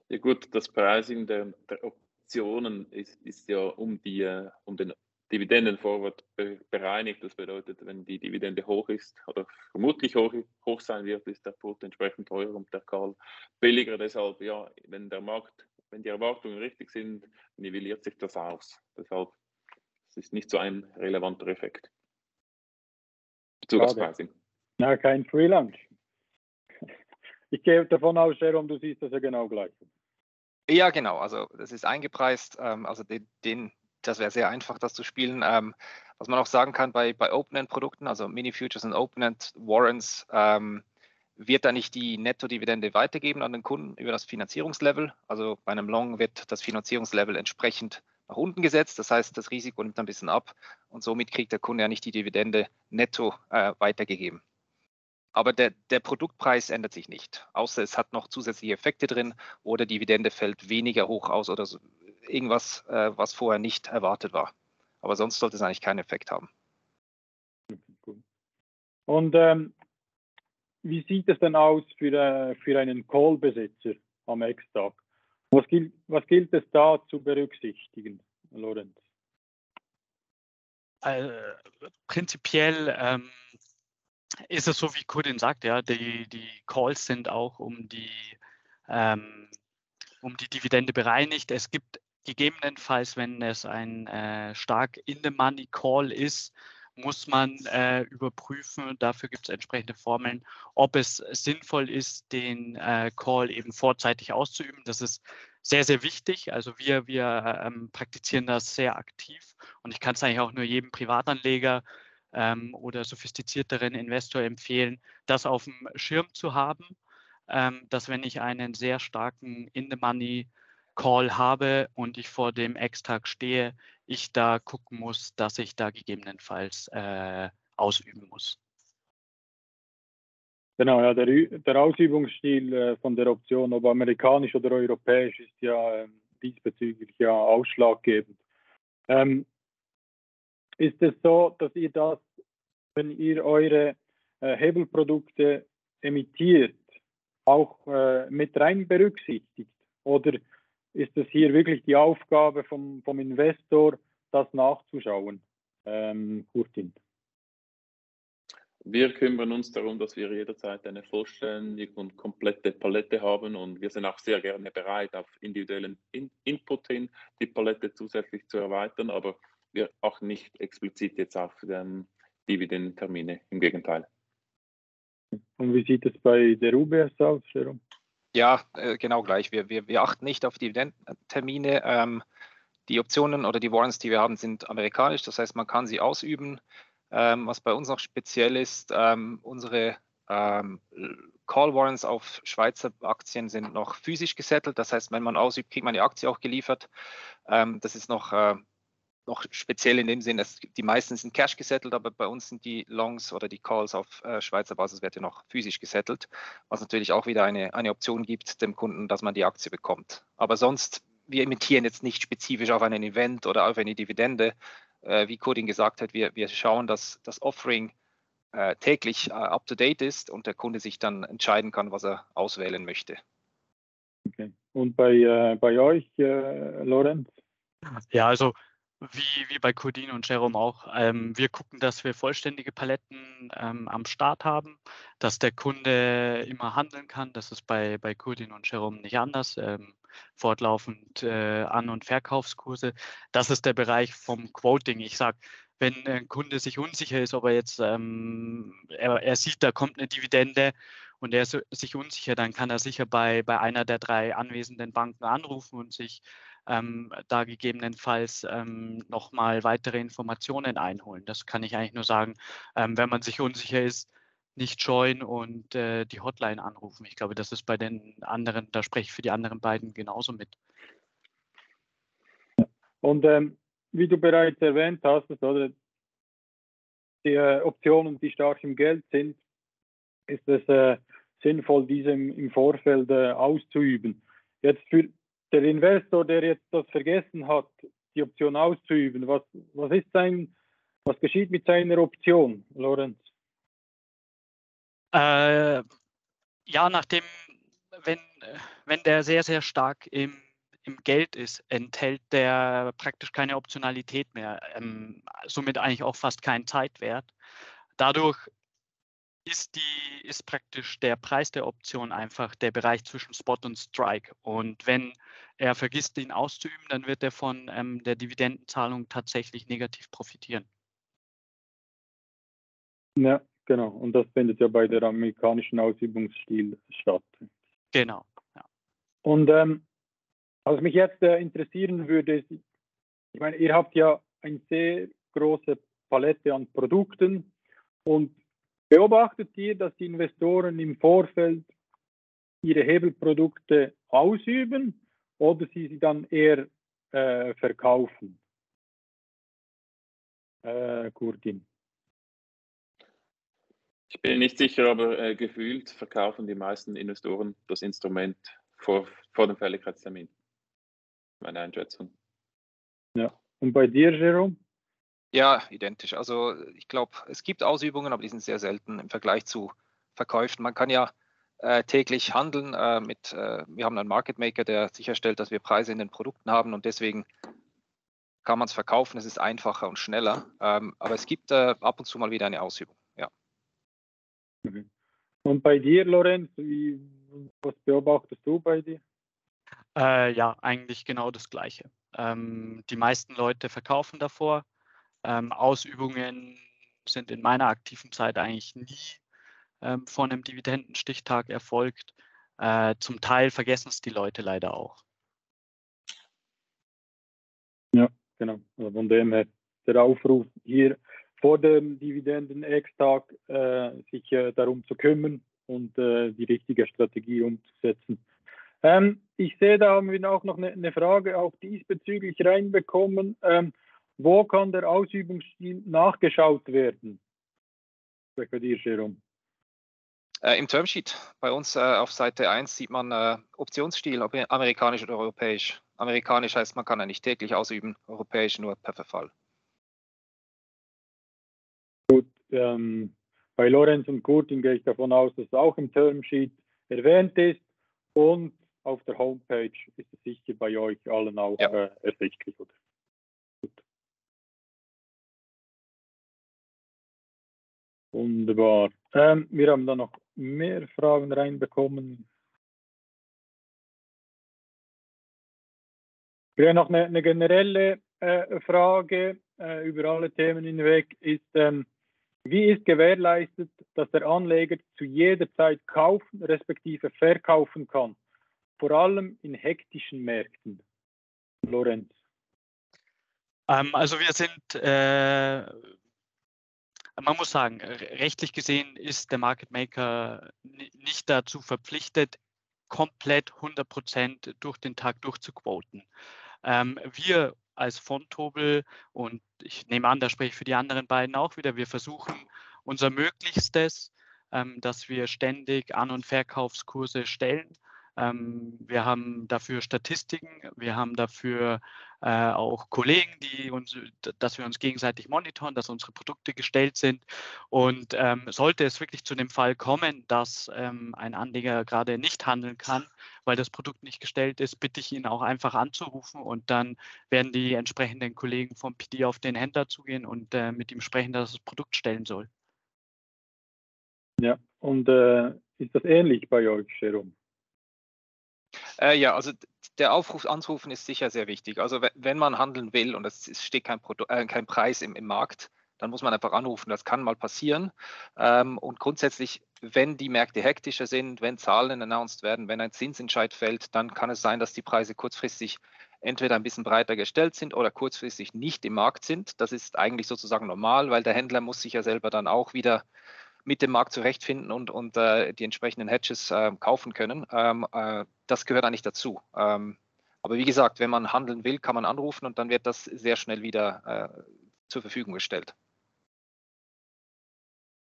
Ja gut, das Pricing der, der Optionen ist, ist, ja um, die, äh, um den Dividendenvorwärts bereinigt. Das bedeutet, wenn die Dividende hoch ist oder vermutlich hoch, hoch sein wird, ist der Put entsprechend teurer und der Call billiger. Deshalb, ja, wenn der Markt, wenn die Erwartungen richtig sind, nivelliert sich das aus. Deshalb es ist nicht so ein relevanter Effekt. Zugangspricing. Ja, kein Free Lunch. Ich gehe davon aus, Jerome, du siehst das ja genau gleich. Ja, genau. Also das ist eingepreist. Ähm, also den, den das wäre sehr einfach, das zu spielen. Ähm, was man auch sagen kann bei, bei Open-End-Produkten, also Mini-Futures und Open-End-Warrants, ähm, wird da nicht die Netto-Dividende weitergeben an den Kunden über das Finanzierungslevel. Also bei einem Long wird das Finanzierungslevel entsprechend nach unten gesetzt. Das heißt, das Risiko nimmt ein bisschen ab und somit kriegt der Kunde ja nicht die Dividende netto äh, weitergegeben. Aber der, der, Produktpreis ändert sich nicht, außer es hat noch zusätzliche Effekte drin oder Dividende fällt weniger hoch aus oder so, irgendwas, äh, was vorher nicht erwartet war. Aber sonst sollte es eigentlich keinen Effekt haben. Und ähm, wie sieht es denn aus für, äh, für einen Call-Besitzer am Ex-Tag? Was gilt, was gilt es da zu berücksichtigen, Lorenz? Äh, prinzipiell ähm, ist es so, wie Kudin sagt, ja, die, die Calls sind auch um die, ähm, um die Dividende bereinigt. Es gibt gegebenenfalls, wenn es ein äh, stark in-the-money-Call ist, muss man äh, überprüfen, dafür gibt es entsprechende Formeln, ob es sinnvoll ist, den äh, Call eben vorzeitig auszuüben. Das ist sehr, sehr wichtig. Also wir, wir ähm, praktizieren das sehr aktiv und ich kann es eigentlich auch nur jedem Privatanleger ähm, oder sophistizierteren Investor empfehlen, das auf dem Schirm zu haben, ähm, dass wenn ich einen sehr starken In-the-Money Call habe und ich vor dem Ex-Tag stehe, ich da gucken muss, dass ich da gegebenenfalls äh, ausüben muss. Genau, ja, der, der Ausübungsstil äh, von der Option, ob amerikanisch oder europäisch, ist ja äh, diesbezüglich ja ausschlaggebend. Ähm, ist es so, dass ihr das, wenn ihr eure äh, Hebelprodukte emittiert, auch äh, mit rein berücksichtigt? Oder ist es hier wirklich die Aufgabe vom, vom Investor, das nachzuschauen, ähm, Kurtin? Wir kümmern uns darum, dass wir jederzeit eine vollständige und komplette Palette haben und wir sind auch sehr gerne bereit, auf individuellen In Input hin die Palette zusätzlich zu erweitern, aber wir achten nicht explizit jetzt auf ähm, Dividendentermine, im Gegenteil. Und wie sieht es bei der UBS aus, Jerome? Ja, äh, genau gleich. Wir, wir, wir achten nicht auf Dividendentermine. Ähm, die Optionen oder die Warrants, die wir haben, sind amerikanisch. Das heißt, man kann sie ausüben. Ähm, was bei uns noch speziell ist, ähm, unsere ähm, Call Warrants auf Schweizer Aktien sind noch physisch gesettelt. Das heißt, wenn man ausübt, kriegt man die Aktie auch geliefert. Ähm, das ist noch äh, noch speziell in dem Sinn, dass die meisten sind Cash gesettelt, aber bei uns sind die Longs oder die Calls auf äh, Schweizer Basiswerte noch physisch gesettelt, was natürlich auch wieder eine, eine Option gibt dem Kunden, dass man die Aktie bekommt. Aber sonst, wir imitieren jetzt nicht spezifisch auf einen Event oder auf eine Dividende. Äh, wie Coding gesagt hat, wir, wir schauen, dass das Offering äh, täglich äh, up-to-date ist und der Kunde sich dann entscheiden kann, was er auswählen möchte. Okay. Und bei, äh, bei euch, äh, Lorenz? Ja, also wie, wie bei Codin und Jerome auch. Ähm, wir gucken, dass wir vollständige Paletten ähm, am Start haben, dass der Kunde immer handeln kann. Das ist bei, bei Codin und Jerome nicht anders. Ähm, fortlaufend äh, An- und Verkaufskurse. Das ist der Bereich vom Quoting. Ich sage, wenn ein Kunde sich unsicher ist, ob er jetzt, ähm, er, er, sieht, da kommt eine Dividende und er ist sich unsicher, dann kann er sicher bei, bei einer der drei anwesenden Banken anrufen und sich ähm, da gegebenenfalls ähm, nochmal weitere Informationen einholen. Das kann ich eigentlich nur sagen. Ähm, wenn man sich unsicher ist, nicht scheuen und äh, die Hotline anrufen. Ich glaube, das ist bei den anderen, da spreche ich für die anderen beiden genauso mit. Und ähm, wie du bereits erwähnt hast, oder die äh, Optionen, die stark im Geld sind, ist es äh, sinnvoll, diese im, im Vorfeld äh, auszuüben. Jetzt für der Investor, der jetzt das vergessen hat, die Option auszuüben, was, was ist sein, was geschieht mit seiner Option, Lorenz? Äh, ja, nachdem, wenn, wenn der sehr, sehr stark im, im Geld ist, enthält der praktisch keine Optionalität mehr, ähm, somit eigentlich auch fast keinen Zeitwert. Dadurch ist, die, ist praktisch der Preis der Option einfach der Bereich zwischen Spot und Strike. Und wenn er vergisst, ihn auszuüben, dann wird er von ähm, der Dividendenzahlung tatsächlich negativ profitieren. Ja, genau. Und das findet ja bei der amerikanischen Ausübungsstil statt. Genau. Ja. Und ähm, was mich jetzt äh, interessieren würde, ist, ich meine, ihr habt ja eine sehr große Palette an Produkten und beobachtet ihr, dass die Investoren im Vorfeld ihre Hebelprodukte ausüben oder sie sie dann eher äh, verkaufen? Äh, Kurtin. Ich bin nicht sicher, aber äh, gefühlt verkaufen die meisten Investoren das Instrument vor, vor dem Fälligkeitstermin. Meine Einschätzung. Ja, und bei dir, Jerome? Ja, identisch. Also ich glaube, es gibt Ausübungen, aber die sind sehr selten im Vergleich zu Verkäufen. Man kann ja äh, täglich handeln äh, mit, äh, wir haben einen Market Maker, der sicherstellt, dass wir Preise in den Produkten haben und deswegen kann man es verkaufen. Es ist einfacher und schneller. Ähm, aber es gibt äh, ab und zu mal wieder eine Ausübung. Ja. Mhm. Und bei dir, Lorenz, wie, was beobachtest du bei dir? Äh, ja, eigentlich genau das Gleiche. Ähm, die meisten Leute verkaufen davor ähm, Ausübungen sind in meiner aktiven Zeit eigentlich nie ähm, von einem Dividendenstichtag erfolgt. Äh, zum Teil vergessen es die Leute leider auch. Ja, genau. Also von dem her der Aufruf hier vor dem Dividenden-Ex-Tag äh, sich äh, darum zu kümmern und äh, die richtige Strategie umzusetzen. Ähm, ich sehe, da haben wir auch noch eine, eine Frage auch diesbezüglich reinbekommen. Ähm, wo kann der Ausübungsstil nachgeschaut werden? Bei dir, Jerome. Äh, Im Termsheet bei uns äh, auf Seite 1 sieht man äh, Optionsstil, ob amerikanisch oder europäisch. Amerikanisch heißt, man kann ja nicht täglich ausüben, europäisch nur per Verfall. Gut, ähm, bei Lorenz und Kurtin gehe ich davon aus, dass es auch im Termsheet erwähnt ist und auf der Homepage ist es sicher bei euch allen auch ja. äh, ersichtlich, oder? Wunderbar. Ähm, wir haben da noch mehr Fragen reinbekommen. Ja, noch eine, eine generelle äh, Frage äh, über alle Themen hinweg ist, ähm, wie ist gewährleistet, dass der Anleger zu jeder Zeit kaufen respektive verkaufen kann, vor allem in hektischen Märkten? Lorenz. Ähm, also wir sind äh, man muss sagen, rechtlich gesehen ist der Market Maker nicht dazu verpflichtet, komplett 100 Prozent durch den Tag durchzuquoten. Ähm, wir als Fondtobel und ich nehme an, da spreche ich für die anderen beiden auch wieder, wir versuchen unser Möglichstes, ähm, dass wir ständig An- und Verkaufskurse stellen ähm, wir haben dafür Statistiken, wir haben dafür äh, auch Kollegen, die uns, dass wir uns gegenseitig monitoren, dass unsere Produkte gestellt sind. Und ähm, sollte es wirklich zu dem Fall kommen, dass ähm, ein Anleger gerade nicht handeln kann, weil das Produkt nicht gestellt ist, bitte ich ihn auch einfach anzurufen und dann werden die entsprechenden Kollegen vom PD auf den Händler zugehen und äh, mit ihm sprechen, dass das Produkt stellen soll. Ja, und äh, ist das ähnlich bei euch, Jerome? Äh, ja, also der Aufruf anzurufen ist sicher sehr wichtig. Also wenn man handeln will und es steht kein, Produ äh, kein Preis im, im, Markt, dann muss man einfach anrufen. Das kann mal passieren. Ähm, und grundsätzlich, wenn die Märkte hektischer sind, wenn Zahlen announced werden, wenn ein Zinsentscheid fällt, dann kann es sein, dass die Preise kurzfristig entweder ein bisschen breiter gestellt sind oder kurzfristig nicht im Markt sind. Das ist eigentlich sozusagen normal, weil der Händler muss sich ja selber dann auch wieder mit dem Markt zurechtfinden und, und äh, die entsprechenden Hedges äh, kaufen können. Ähm, äh, das gehört eigentlich dazu. Ähm, aber wie gesagt, wenn man handeln will, kann man anrufen und dann wird das sehr schnell wieder äh, zur Verfügung gestellt.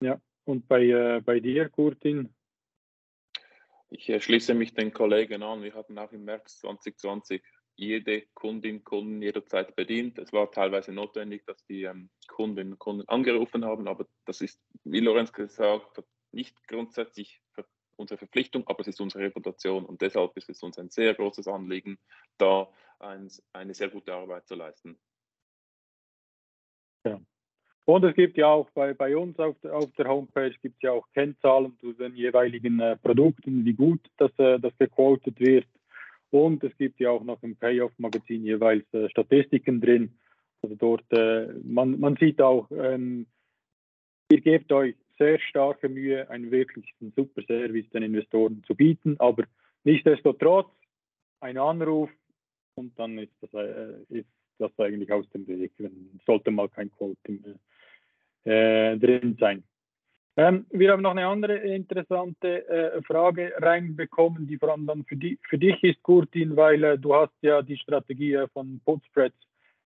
Ja, und bei, äh, bei dir, Kurtin? Ich äh, schließe mich den Kollegen an. Wir hatten auch im März 2020 jede Kundin, Kunden jederzeit bedient. Es war teilweise notwendig, dass die ähm, Kundinnen und Kunden angerufen haben, aber das ist, wie Lorenz gesagt hat, nicht grundsätzlich unsere Verpflichtung, aber es ist unsere Reputation und deshalb ist es uns ein sehr großes Anliegen, da ein, eine sehr gute Arbeit zu leisten. Ja. Und es gibt ja auch bei, bei uns auf der, auf der Homepage gibt es ja auch Kennzahlen zu den jeweiligen äh, Produkten, wie gut das, äh, das gequotet wird. Und es gibt ja auch noch im Payoff-Magazin jeweils äh, Statistiken drin. Also dort, äh, man, man sieht auch, ähm, ihr gebt euch sehr starke Mühe, einen wirklich super Service den Investoren zu bieten, aber nichtsdestotrotz ein Anruf und dann ist das, äh, ist das eigentlich aus dem Weg. Wenn, sollte mal kein Quote äh, drin sein. Ähm, wir haben noch eine andere interessante äh, Frage reinbekommen, die vor allem dann für, die, für dich ist, Kurtin, weil äh, du hast ja die Strategie äh, von Putspreads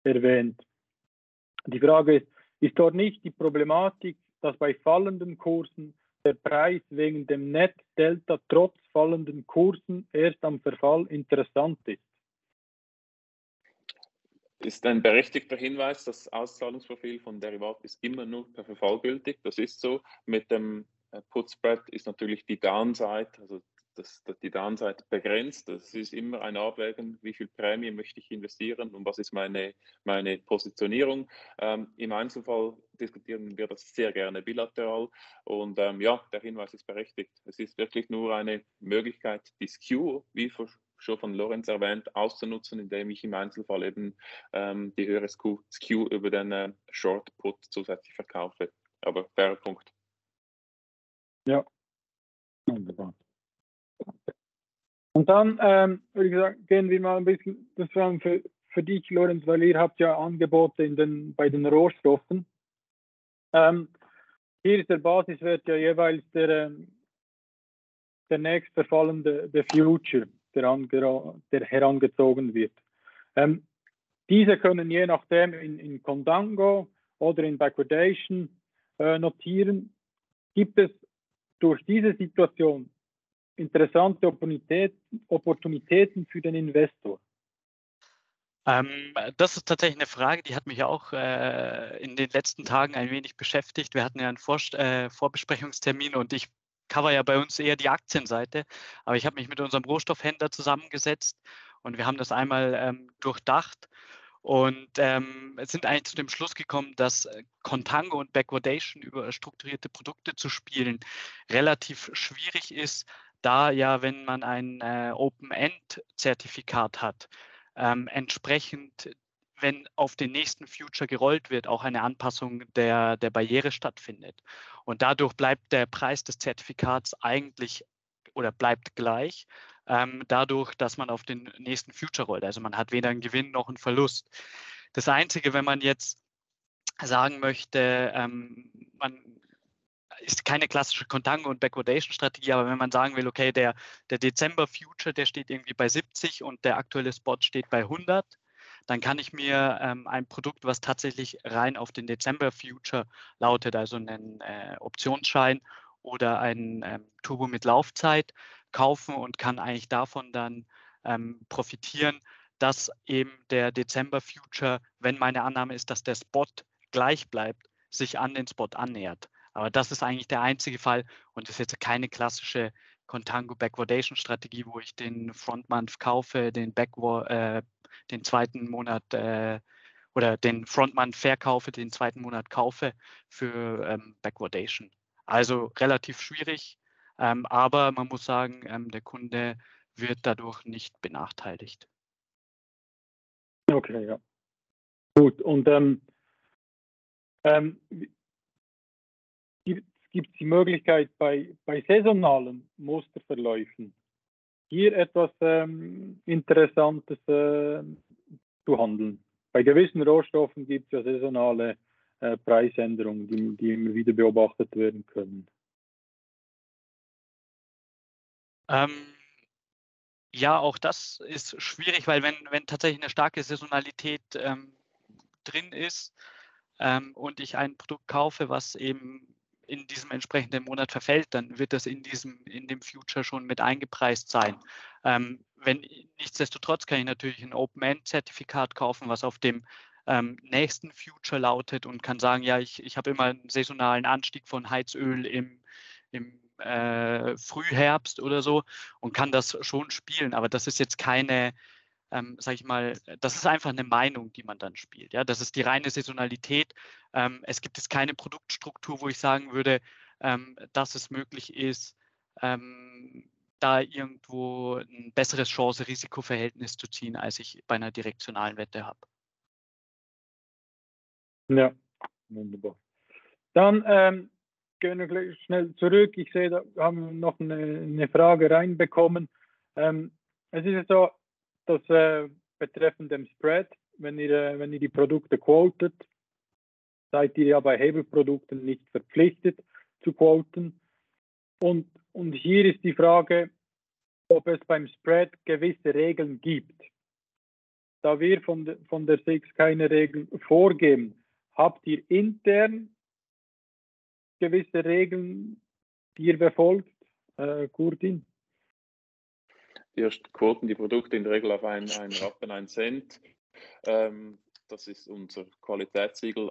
erwähnt. Die Frage ist, ist dort nicht die Problematik, dass bei fallenden Kursen der Preis wegen dem Net-Delta trotz fallenden Kursen erst am Verfall interessant ist? Ist ein berechtigter Hinweis, das Auszahlungsprofil von Derivat ist immer nur per Verfall gültig. Das ist so. Mit dem äh, Put Spread ist natürlich die Downside, also das, das, die Downside begrenzt. Das ist immer ein Abwägen, wie viel Prämie möchte ich investieren und was ist meine, meine Positionierung. Ähm, Im Einzelfall diskutieren wir das sehr gerne bilateral und ähm, ja, der Hinweis ist berechtigt. Es ist wirklich nur eine Möglichkeit, die Skew, wie schon von Lorenz erwähnt, auszunutzen, indem ich im Einzelfall eben ähm, die höhere Skew, über den äh, Short Put zusätzlich verkaufe. Aber fairer Punkt. Ja, wunderbar. Und dann ähm, würde ich sagen, gehen wir mal ein bisschen das für, für dich, Lorenz, weil ihr habt ja Angebote in den, bei den Rohstoffen. Ähm, hier ist der Basiswert ja jeweils der, ähm, der nächstverfallende der Future der, herangezogen wird. Ähm, diese können je nachdem in, in Condango oder in Backwardation äh, notieren. Gibt es durch diese Situation interessante Opportunitäten, Opportunitäten für den Investor? Ähm, das ist tatsächlich eine Frage, die hat mich auch äh, in den letzten Tagen ein wenig beschäftigt. Wir hatten ja einen Vor äh, Vorbesprechungstermin und ich cover ja bei uns eher die Aktienseite, aber ich habe mich mit unserem Rohstoffhändler zusammengesetzt und wir haben das einmal ähm, durchdacht und ähm, sind eigentlich zu dem Schluss gekommen, dass äh, Contango und Backwardation über strukturierte Produkte zu spielen relativ schwierig ist, da ja, wenn man ein äh, Open-End-Zertifikat hat, ähm, entsprechend wenn auf den nächsten Future gerollt wird, auch eine Anpassung der, der Barriere stattfindet. Und dadurch bleibt der Preis des Zertifikats eigentlich oder bleibt gleich, ähm, dadurch, dass man auf den nächsten Future rollt. Also man hat weder einen Gewinn noch einen Verlust. Das Einzige, wenn man jetzt sagen möchte, ähm, man ist keine klassische Contango- und Backwardation-Strategie, aber wenn man sagen will, okay, der, der Dezember-Future, der steht irgendwie bei 70 und der aktuelle Spot steht bei 100, dann kann ich mir ähm, ein Produkt, was tatsächlich rein auf den Dezember Future lautet, also einen äh, Optionsschein oder ein ähm, Turbo mit Laufzeit kaufen und kann eigentlich davon dann ähm, profitieren, dass eben der Dezember Future, wenn meine Annahme ist, dass der Spot gleich bleibt, sich an den Spot annähert. Aber das ist eigentlich der einzige Fall und ist jetzt keine klassische Contango Backwardation Strategie, wo ich den Front Month kaufe, den Backward, äh, den zweiten Monat äh, oder den Frontman verkaufe, den zweiten Monat kaufe für ähm, Backwardation. Also relativ schwierig, ähm, aber man muss sagen, ähm, der Kunde wird dadurch nicht benachteiligt. Okay, ja. Gut, und ähm, ähm, gibt es die Möglichkeit bei, bei saisonalen Musterverläufen hier etwas ähm, Interessantes äh, zu handeln? Bei gewissen Rohstoffen gibt es ja saisonale äh, Preisänderungen, die, die immer wieder beobachtet werden können. Ähm, ja, auch das ist schwierig, weil wenn, wenn tatsächlich eine starke Saisonalität ähm, drin ist ähm, und ich ein Produkt kaufe, was eben in diesem entsprechenden Monat verfällt, dann wird das in diesem, in dem Future schon mit eingepreist sein. Ähm, wenn nichtsdestotrotz kann ich natürlich ein Open-End-Zertifikat kaufen, was auf dem ähm, nächsten Future lautet und kann sagen, ja, ich, ich habe immer einen saisonalen Anstieg von Heizöl im, im äh, Frühherbst oder so und kann das schon spielen. Aber das ist jetzt keine, ähm, sage ich mal, das ist einfach eine Meinung, die man dann spielt. Ja, das ist die reine Saisonalität. Ähm, es gibt jetzt keine Produktstruktur, wo ich sagen würde, ähm, dass es möglich ist, ähm, da irgendwo ein besseres Chance-Risiko-Verhältnis zu ziehen, als ich bei einer direktionalen Wette habe. Ja, wunderbar. Dann ähm, gehen wir schnell zurück. Ich sehe, da haben wir noch eine, eine Frage reinbekommen. Ähm, es ist so, dass äh, betreffend dem Spread, wenn ihr, wenn ihr die Produkte quotet, seid ihr ja bei Hebelprodukten nicht verpflichtet zu quoten. Und, und hier ist die Frage, ob es beim Spread gewisse Regeln gibt. Da wir von, de, von der SIX keine Regeln vorgeben, habt ihr intern gewisse Regeln, die ihr befolgt, äh, Kurdin? Wir quoten die Produkte in der Regel auf einen, einen Rappen, einen Cent. Ähm, das ist unser Qualitätssiegel.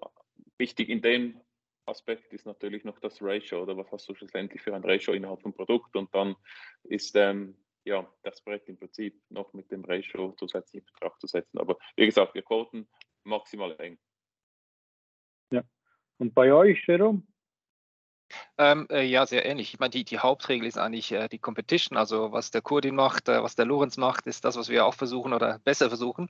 Wichtig in dem Aspekt ist natürlich noch das Ratio oder was hast du schlussendlich für ein Ratio innerhalb vom Produkt und dann ist ähm, ja, das Brett im Prinzip noch mit dem Ratio zusätzlich in Betracht zu setzen. Aber wie gesagt, wir quoten maximal eng. Ja. Und bei euch, Jerome? Ähm, äh, ja, sehr ähnlich. Ich meine, die, die Hauptregel ist eigentlich äh, die Competition, also was der Kurdin macht, äh, was der Lorenz macht, ist das, was wir auch versuchen oder besser versuchen.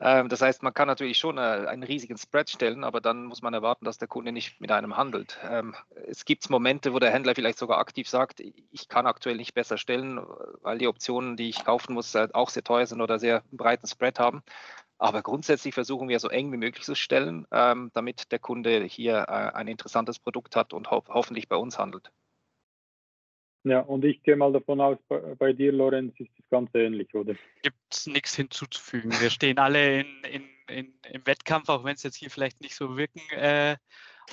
Ähm, das heißt, man kann natürlich schon äh, einen riesigen Spread stellen, aber dann muss man erwarten, dass der Kunde nicht mit einem handelt. Ähm, es gibt Momente, wo der Händler vielleicht sogar aktiv sagt, ich kann aktuell nicht besser stellen, weil die Optionen, die ich kaufen muss, äh, auch sehr teuer sind oder sehr breiten Spread haben. Aber grundsätzlich versuchen wir so eng wie möglich zu stellen, ähm, damit der Kunde hier äh, ein interessantes Produkt hat und ho hoffentlich bei uns handelt. Ja, und ich gehe mal davon aus, bei, bei dir, Lorenz, ist das ganz ähnlich, oder? Gibt es nichts hinzuzufügen. Wir stehen alle in, in, in, im Wettkampf, auch wenn es jetzt hier vielleicht nicht so wirken äh,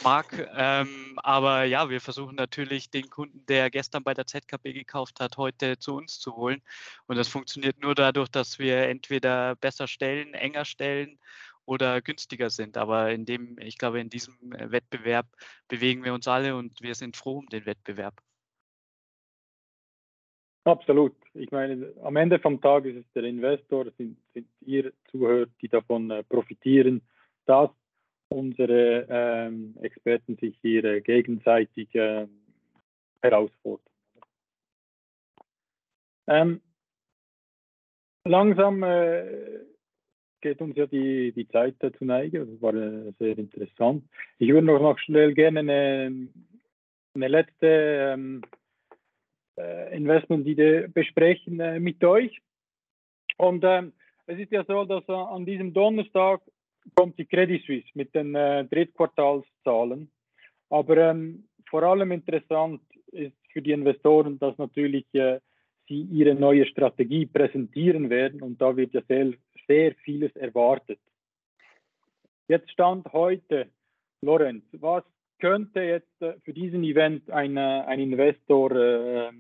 mag. Ähm, aber ja, wir versuchen natürlich den Kunden, der gestern bei der ZKB gekauft hat, heute zu uns zu holen. Und das funktioniert nur dadurch, dass wir entweder besser stellen, enger stellen oder günstiger sind. Aber in dem, ich glaube, in diesem Wettbewerb bewegen wir uns alle und wir sind froh um den Wettbewerb. Absolut. Ich meine, am Ende vom Tag ist es der Investor, sind, sind ihr Zuhörer, die davon äh, profitieren, dass unsere ähm, Experten sich hier äh, gegenseitig äh, herausfordern. Ähm, langsam äh, geht uns ja die, die Zeit zu Neige. Das war äh, sehr interessant. Ich würde noch, noch schnell gerne eine, eine letzte ähm, äh, Investmentidee besprechen äh, mit euch. Und ähm, es ist ja so, dass an diesem Donnerstag kommt die Credit Suisse mit den äh, Drittquartalszahlen. Aber ähm, vor allem interessant ist für die Investoren, dass natürlich äh, sie ihre neue Strategie präsentieren werden und da wird ja sehr, sehr vieles erwartet. Jetzt stand heute, Lorenz, was könnte jetzt äh, für diesen Event ein, äh, ein Investor äh,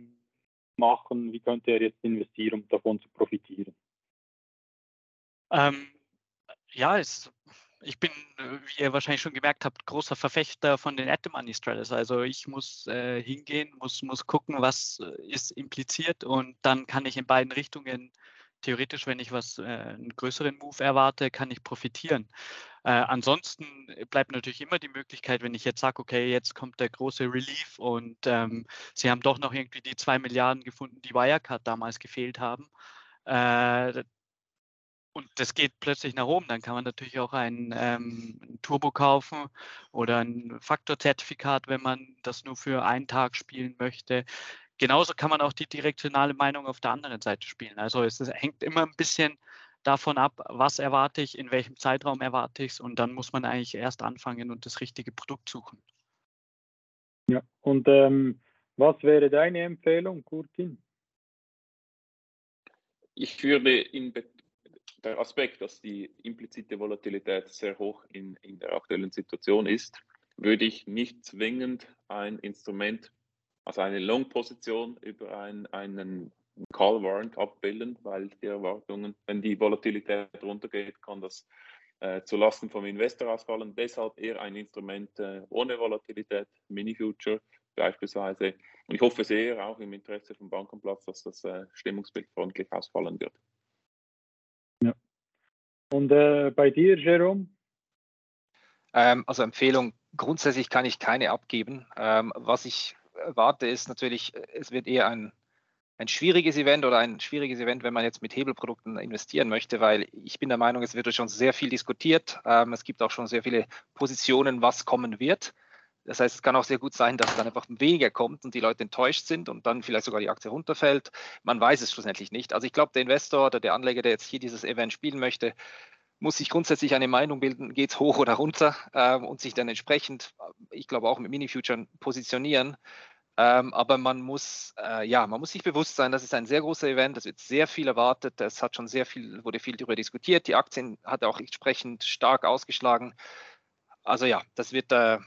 machen? Wie könnte er jetzt investieren, um davon zu profitieren? Ähm, ja, es, ich bin, wie ihr wahrscheinlich schon gemerkt habt, großer Verfechter von den Atom Money Strategies. Also ich muss äh, hingehen, muss, muss gucken, was äh, ist impliziert und dann kann ich in beiden Richtungen theoretisch, wenn ich was, äh, einen größeren Move erwarte, kann ich profitieren. Äh, ansonsten bleibt natürlich immer die Möglichkeit, wenn ich jetzt sage, okay, jetzt kommt der große Relief und ähm, Sie haben doch noch irgendwie die zwei Milliarden gefunden, die Wirecard damals gefehlt haben. Äh, und das geht plötzlich nach oben, dann kann man natürlich auch ein, ähm, Turbo kaufen oder ein Faktorzertifikat, wenn man das nur für einen Tag spielen möchte. Genauso kann man auch die direktionale Meinung auf der anderen Seite spielen. Also es hängt immer ein bisschen davon ab, was erwarte ich, in welchem Zeitraum erwarte ich es und dann muss man eigentlich erst anfangen und das richtige Produkt suchen. Ja, und ähm, was wäre deine Empfehlung, Kurtin? Ich würde in der Aspekt, dass die implizite Volatilität sehr hoch in, in der aktuellen Situation ist, würde ich nicht zwingend ein Instrument, also eine Long-Position über ein, einen Call Warrant abbilden, weil die Erwartungen, wenn die Volatilität runtergeht, kann das äh, zulasten vom Investor ausfallen. Deshalb eher ein Instrument äh, ohne Volatilität, Mini-Future beispielsweise. Und ich hoffe sehr auch im Interesse vom Bankenplatz, dass das äh, Stimmungsbild freundlich ausfallen wird. Und äh, bei dir, Jerome? Ähm, also Empfehlung, grundsätzlich kann ich keine abgeben. Ähm, was ich erwarte, ist natürlich, es wird eher ein ein schwieriges Event oder ein schwieriges Event, wenn man jetzt mit Hebelprodukten investieren möchte, weil ich bin der Meinung, es wird schon sehr viel diskutiert. Ähm, es gibt auch schon sehr viele Positionen, was kommen wird. Das heißt, es kann auch sehr gut sein, dass dann einfach weniger kommt und die Leute enttäuscht sind und dann vielleicht sogar die Aktie runterfällt. Man weiß es schlussendlich nicht. Also ich glaube, der Investor oder der Anleger, der jetzt hier dieses Event spielen möchte, muss sich grundsätzlich eine Meinung bilden, geht es hoch oder runter ähm, und sich dann entsprechend, ich glaube auch mit Mini-Future positionieren. Ähm, aber man muss, äh, ja, man muss sich bewusst sein, das ist ein sehr großer Event, es wird sehr viel erwartet, es hat schon sehr viel, wurde viel darüber diskutiert, die Aktien hat auch entsprechend stark ausgeschlagen. Also ja, das wird, äh,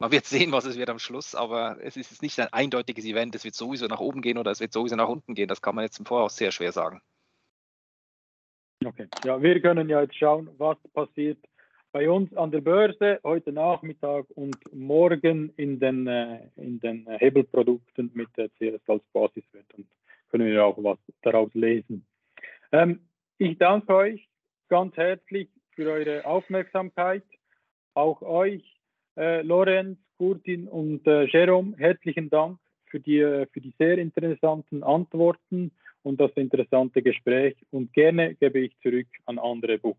man wird sehen, was es wird am Schluss, aber es ist nicht ein eindeutiges Event, es wird sowieso nach oben gehen oder es wird sowieso nach unten gehen, das kann man jetzt im Voraus sehr schwer sagen. Okay, ja, wir können ja jetzt schauen, was passiert bei uns an der Börse heute Nachmittag und morgen in den, äh, in den Hebelprodukten mit der CS als Basiswert und können wir auch was daraus lesen. Ähm, ich danke euch ganz herzlich für eure Aufmerksamkeit. Auch euch, äh, Lorenz, Kurtin und äh, Jerome, herzlichen Dank für die, äh, für die sehr interessanten Antworten und das interessante Gespräch. Und gerne gebe ich zurück an andere Buch.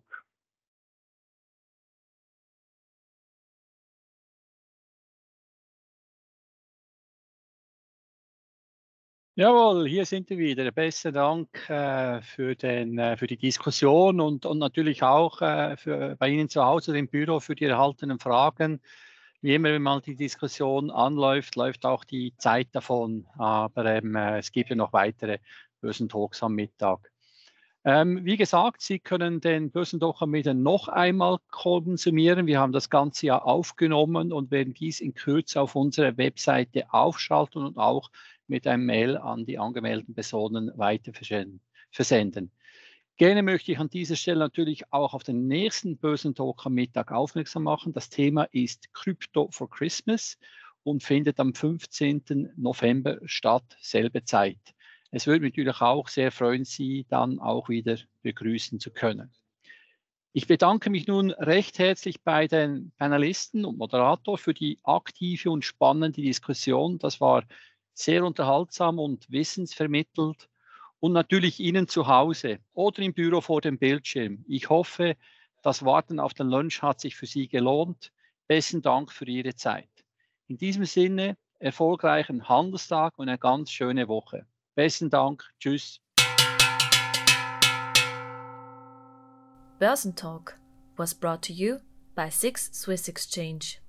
Jawohl, hier sind wir wieder. Besten Dank äh, für, den, äh, für die Diskussion und, und natürlich auch äh, für, bei Ihnen zu Hause im Büro für die erhaltenen Fragen. Wie immer, wenn mal die Diskussion anläuft, läuft auch die Zeit davon. Aber ähm, äh, es gibt ja noch weitere Börsentalks am Mittag. Ähm, wie gesagt, Sie können den Börsentalk am Mittag noch einmal konsumieren. Wir haben das Ganze ja aufgenommen und werden dies in Kürze auf unserer Webseite aufschalten und auch mit einem Mail an die angemeldeten Personen weiter versenden. Gerne möchte ich an dieser Stelle natürlich auch auf den nächsten Börsentalk am Mittag aufmerksam machen. Das Thema ist Crypto for Christmas und findet am 15. November statt, selbe Zeit. Es würde mich natürlich auch sehr freuen, Sie dann auch wieder begrüßen zu können. Ich bedanke mich nun recht herzlich bei den Panelisten und Moderator für die aktive und spannende Diskussion. Das war sehr unterhaltsam und wissensvermittelt und natürlich Ihnen zu Hause oder im Büro vor dem Bildschirm. Ich hoffe, das Warten auf den Lunch hat sich für Sie gelohnt. Besten Dank für Ihre Zeit. In diesem Sinne, erfolgreichen Handelstag und eine ganz schöne Woche. Besten Dank. Tschüss. Börsentalk was brought to you by Six Swiss Exchange.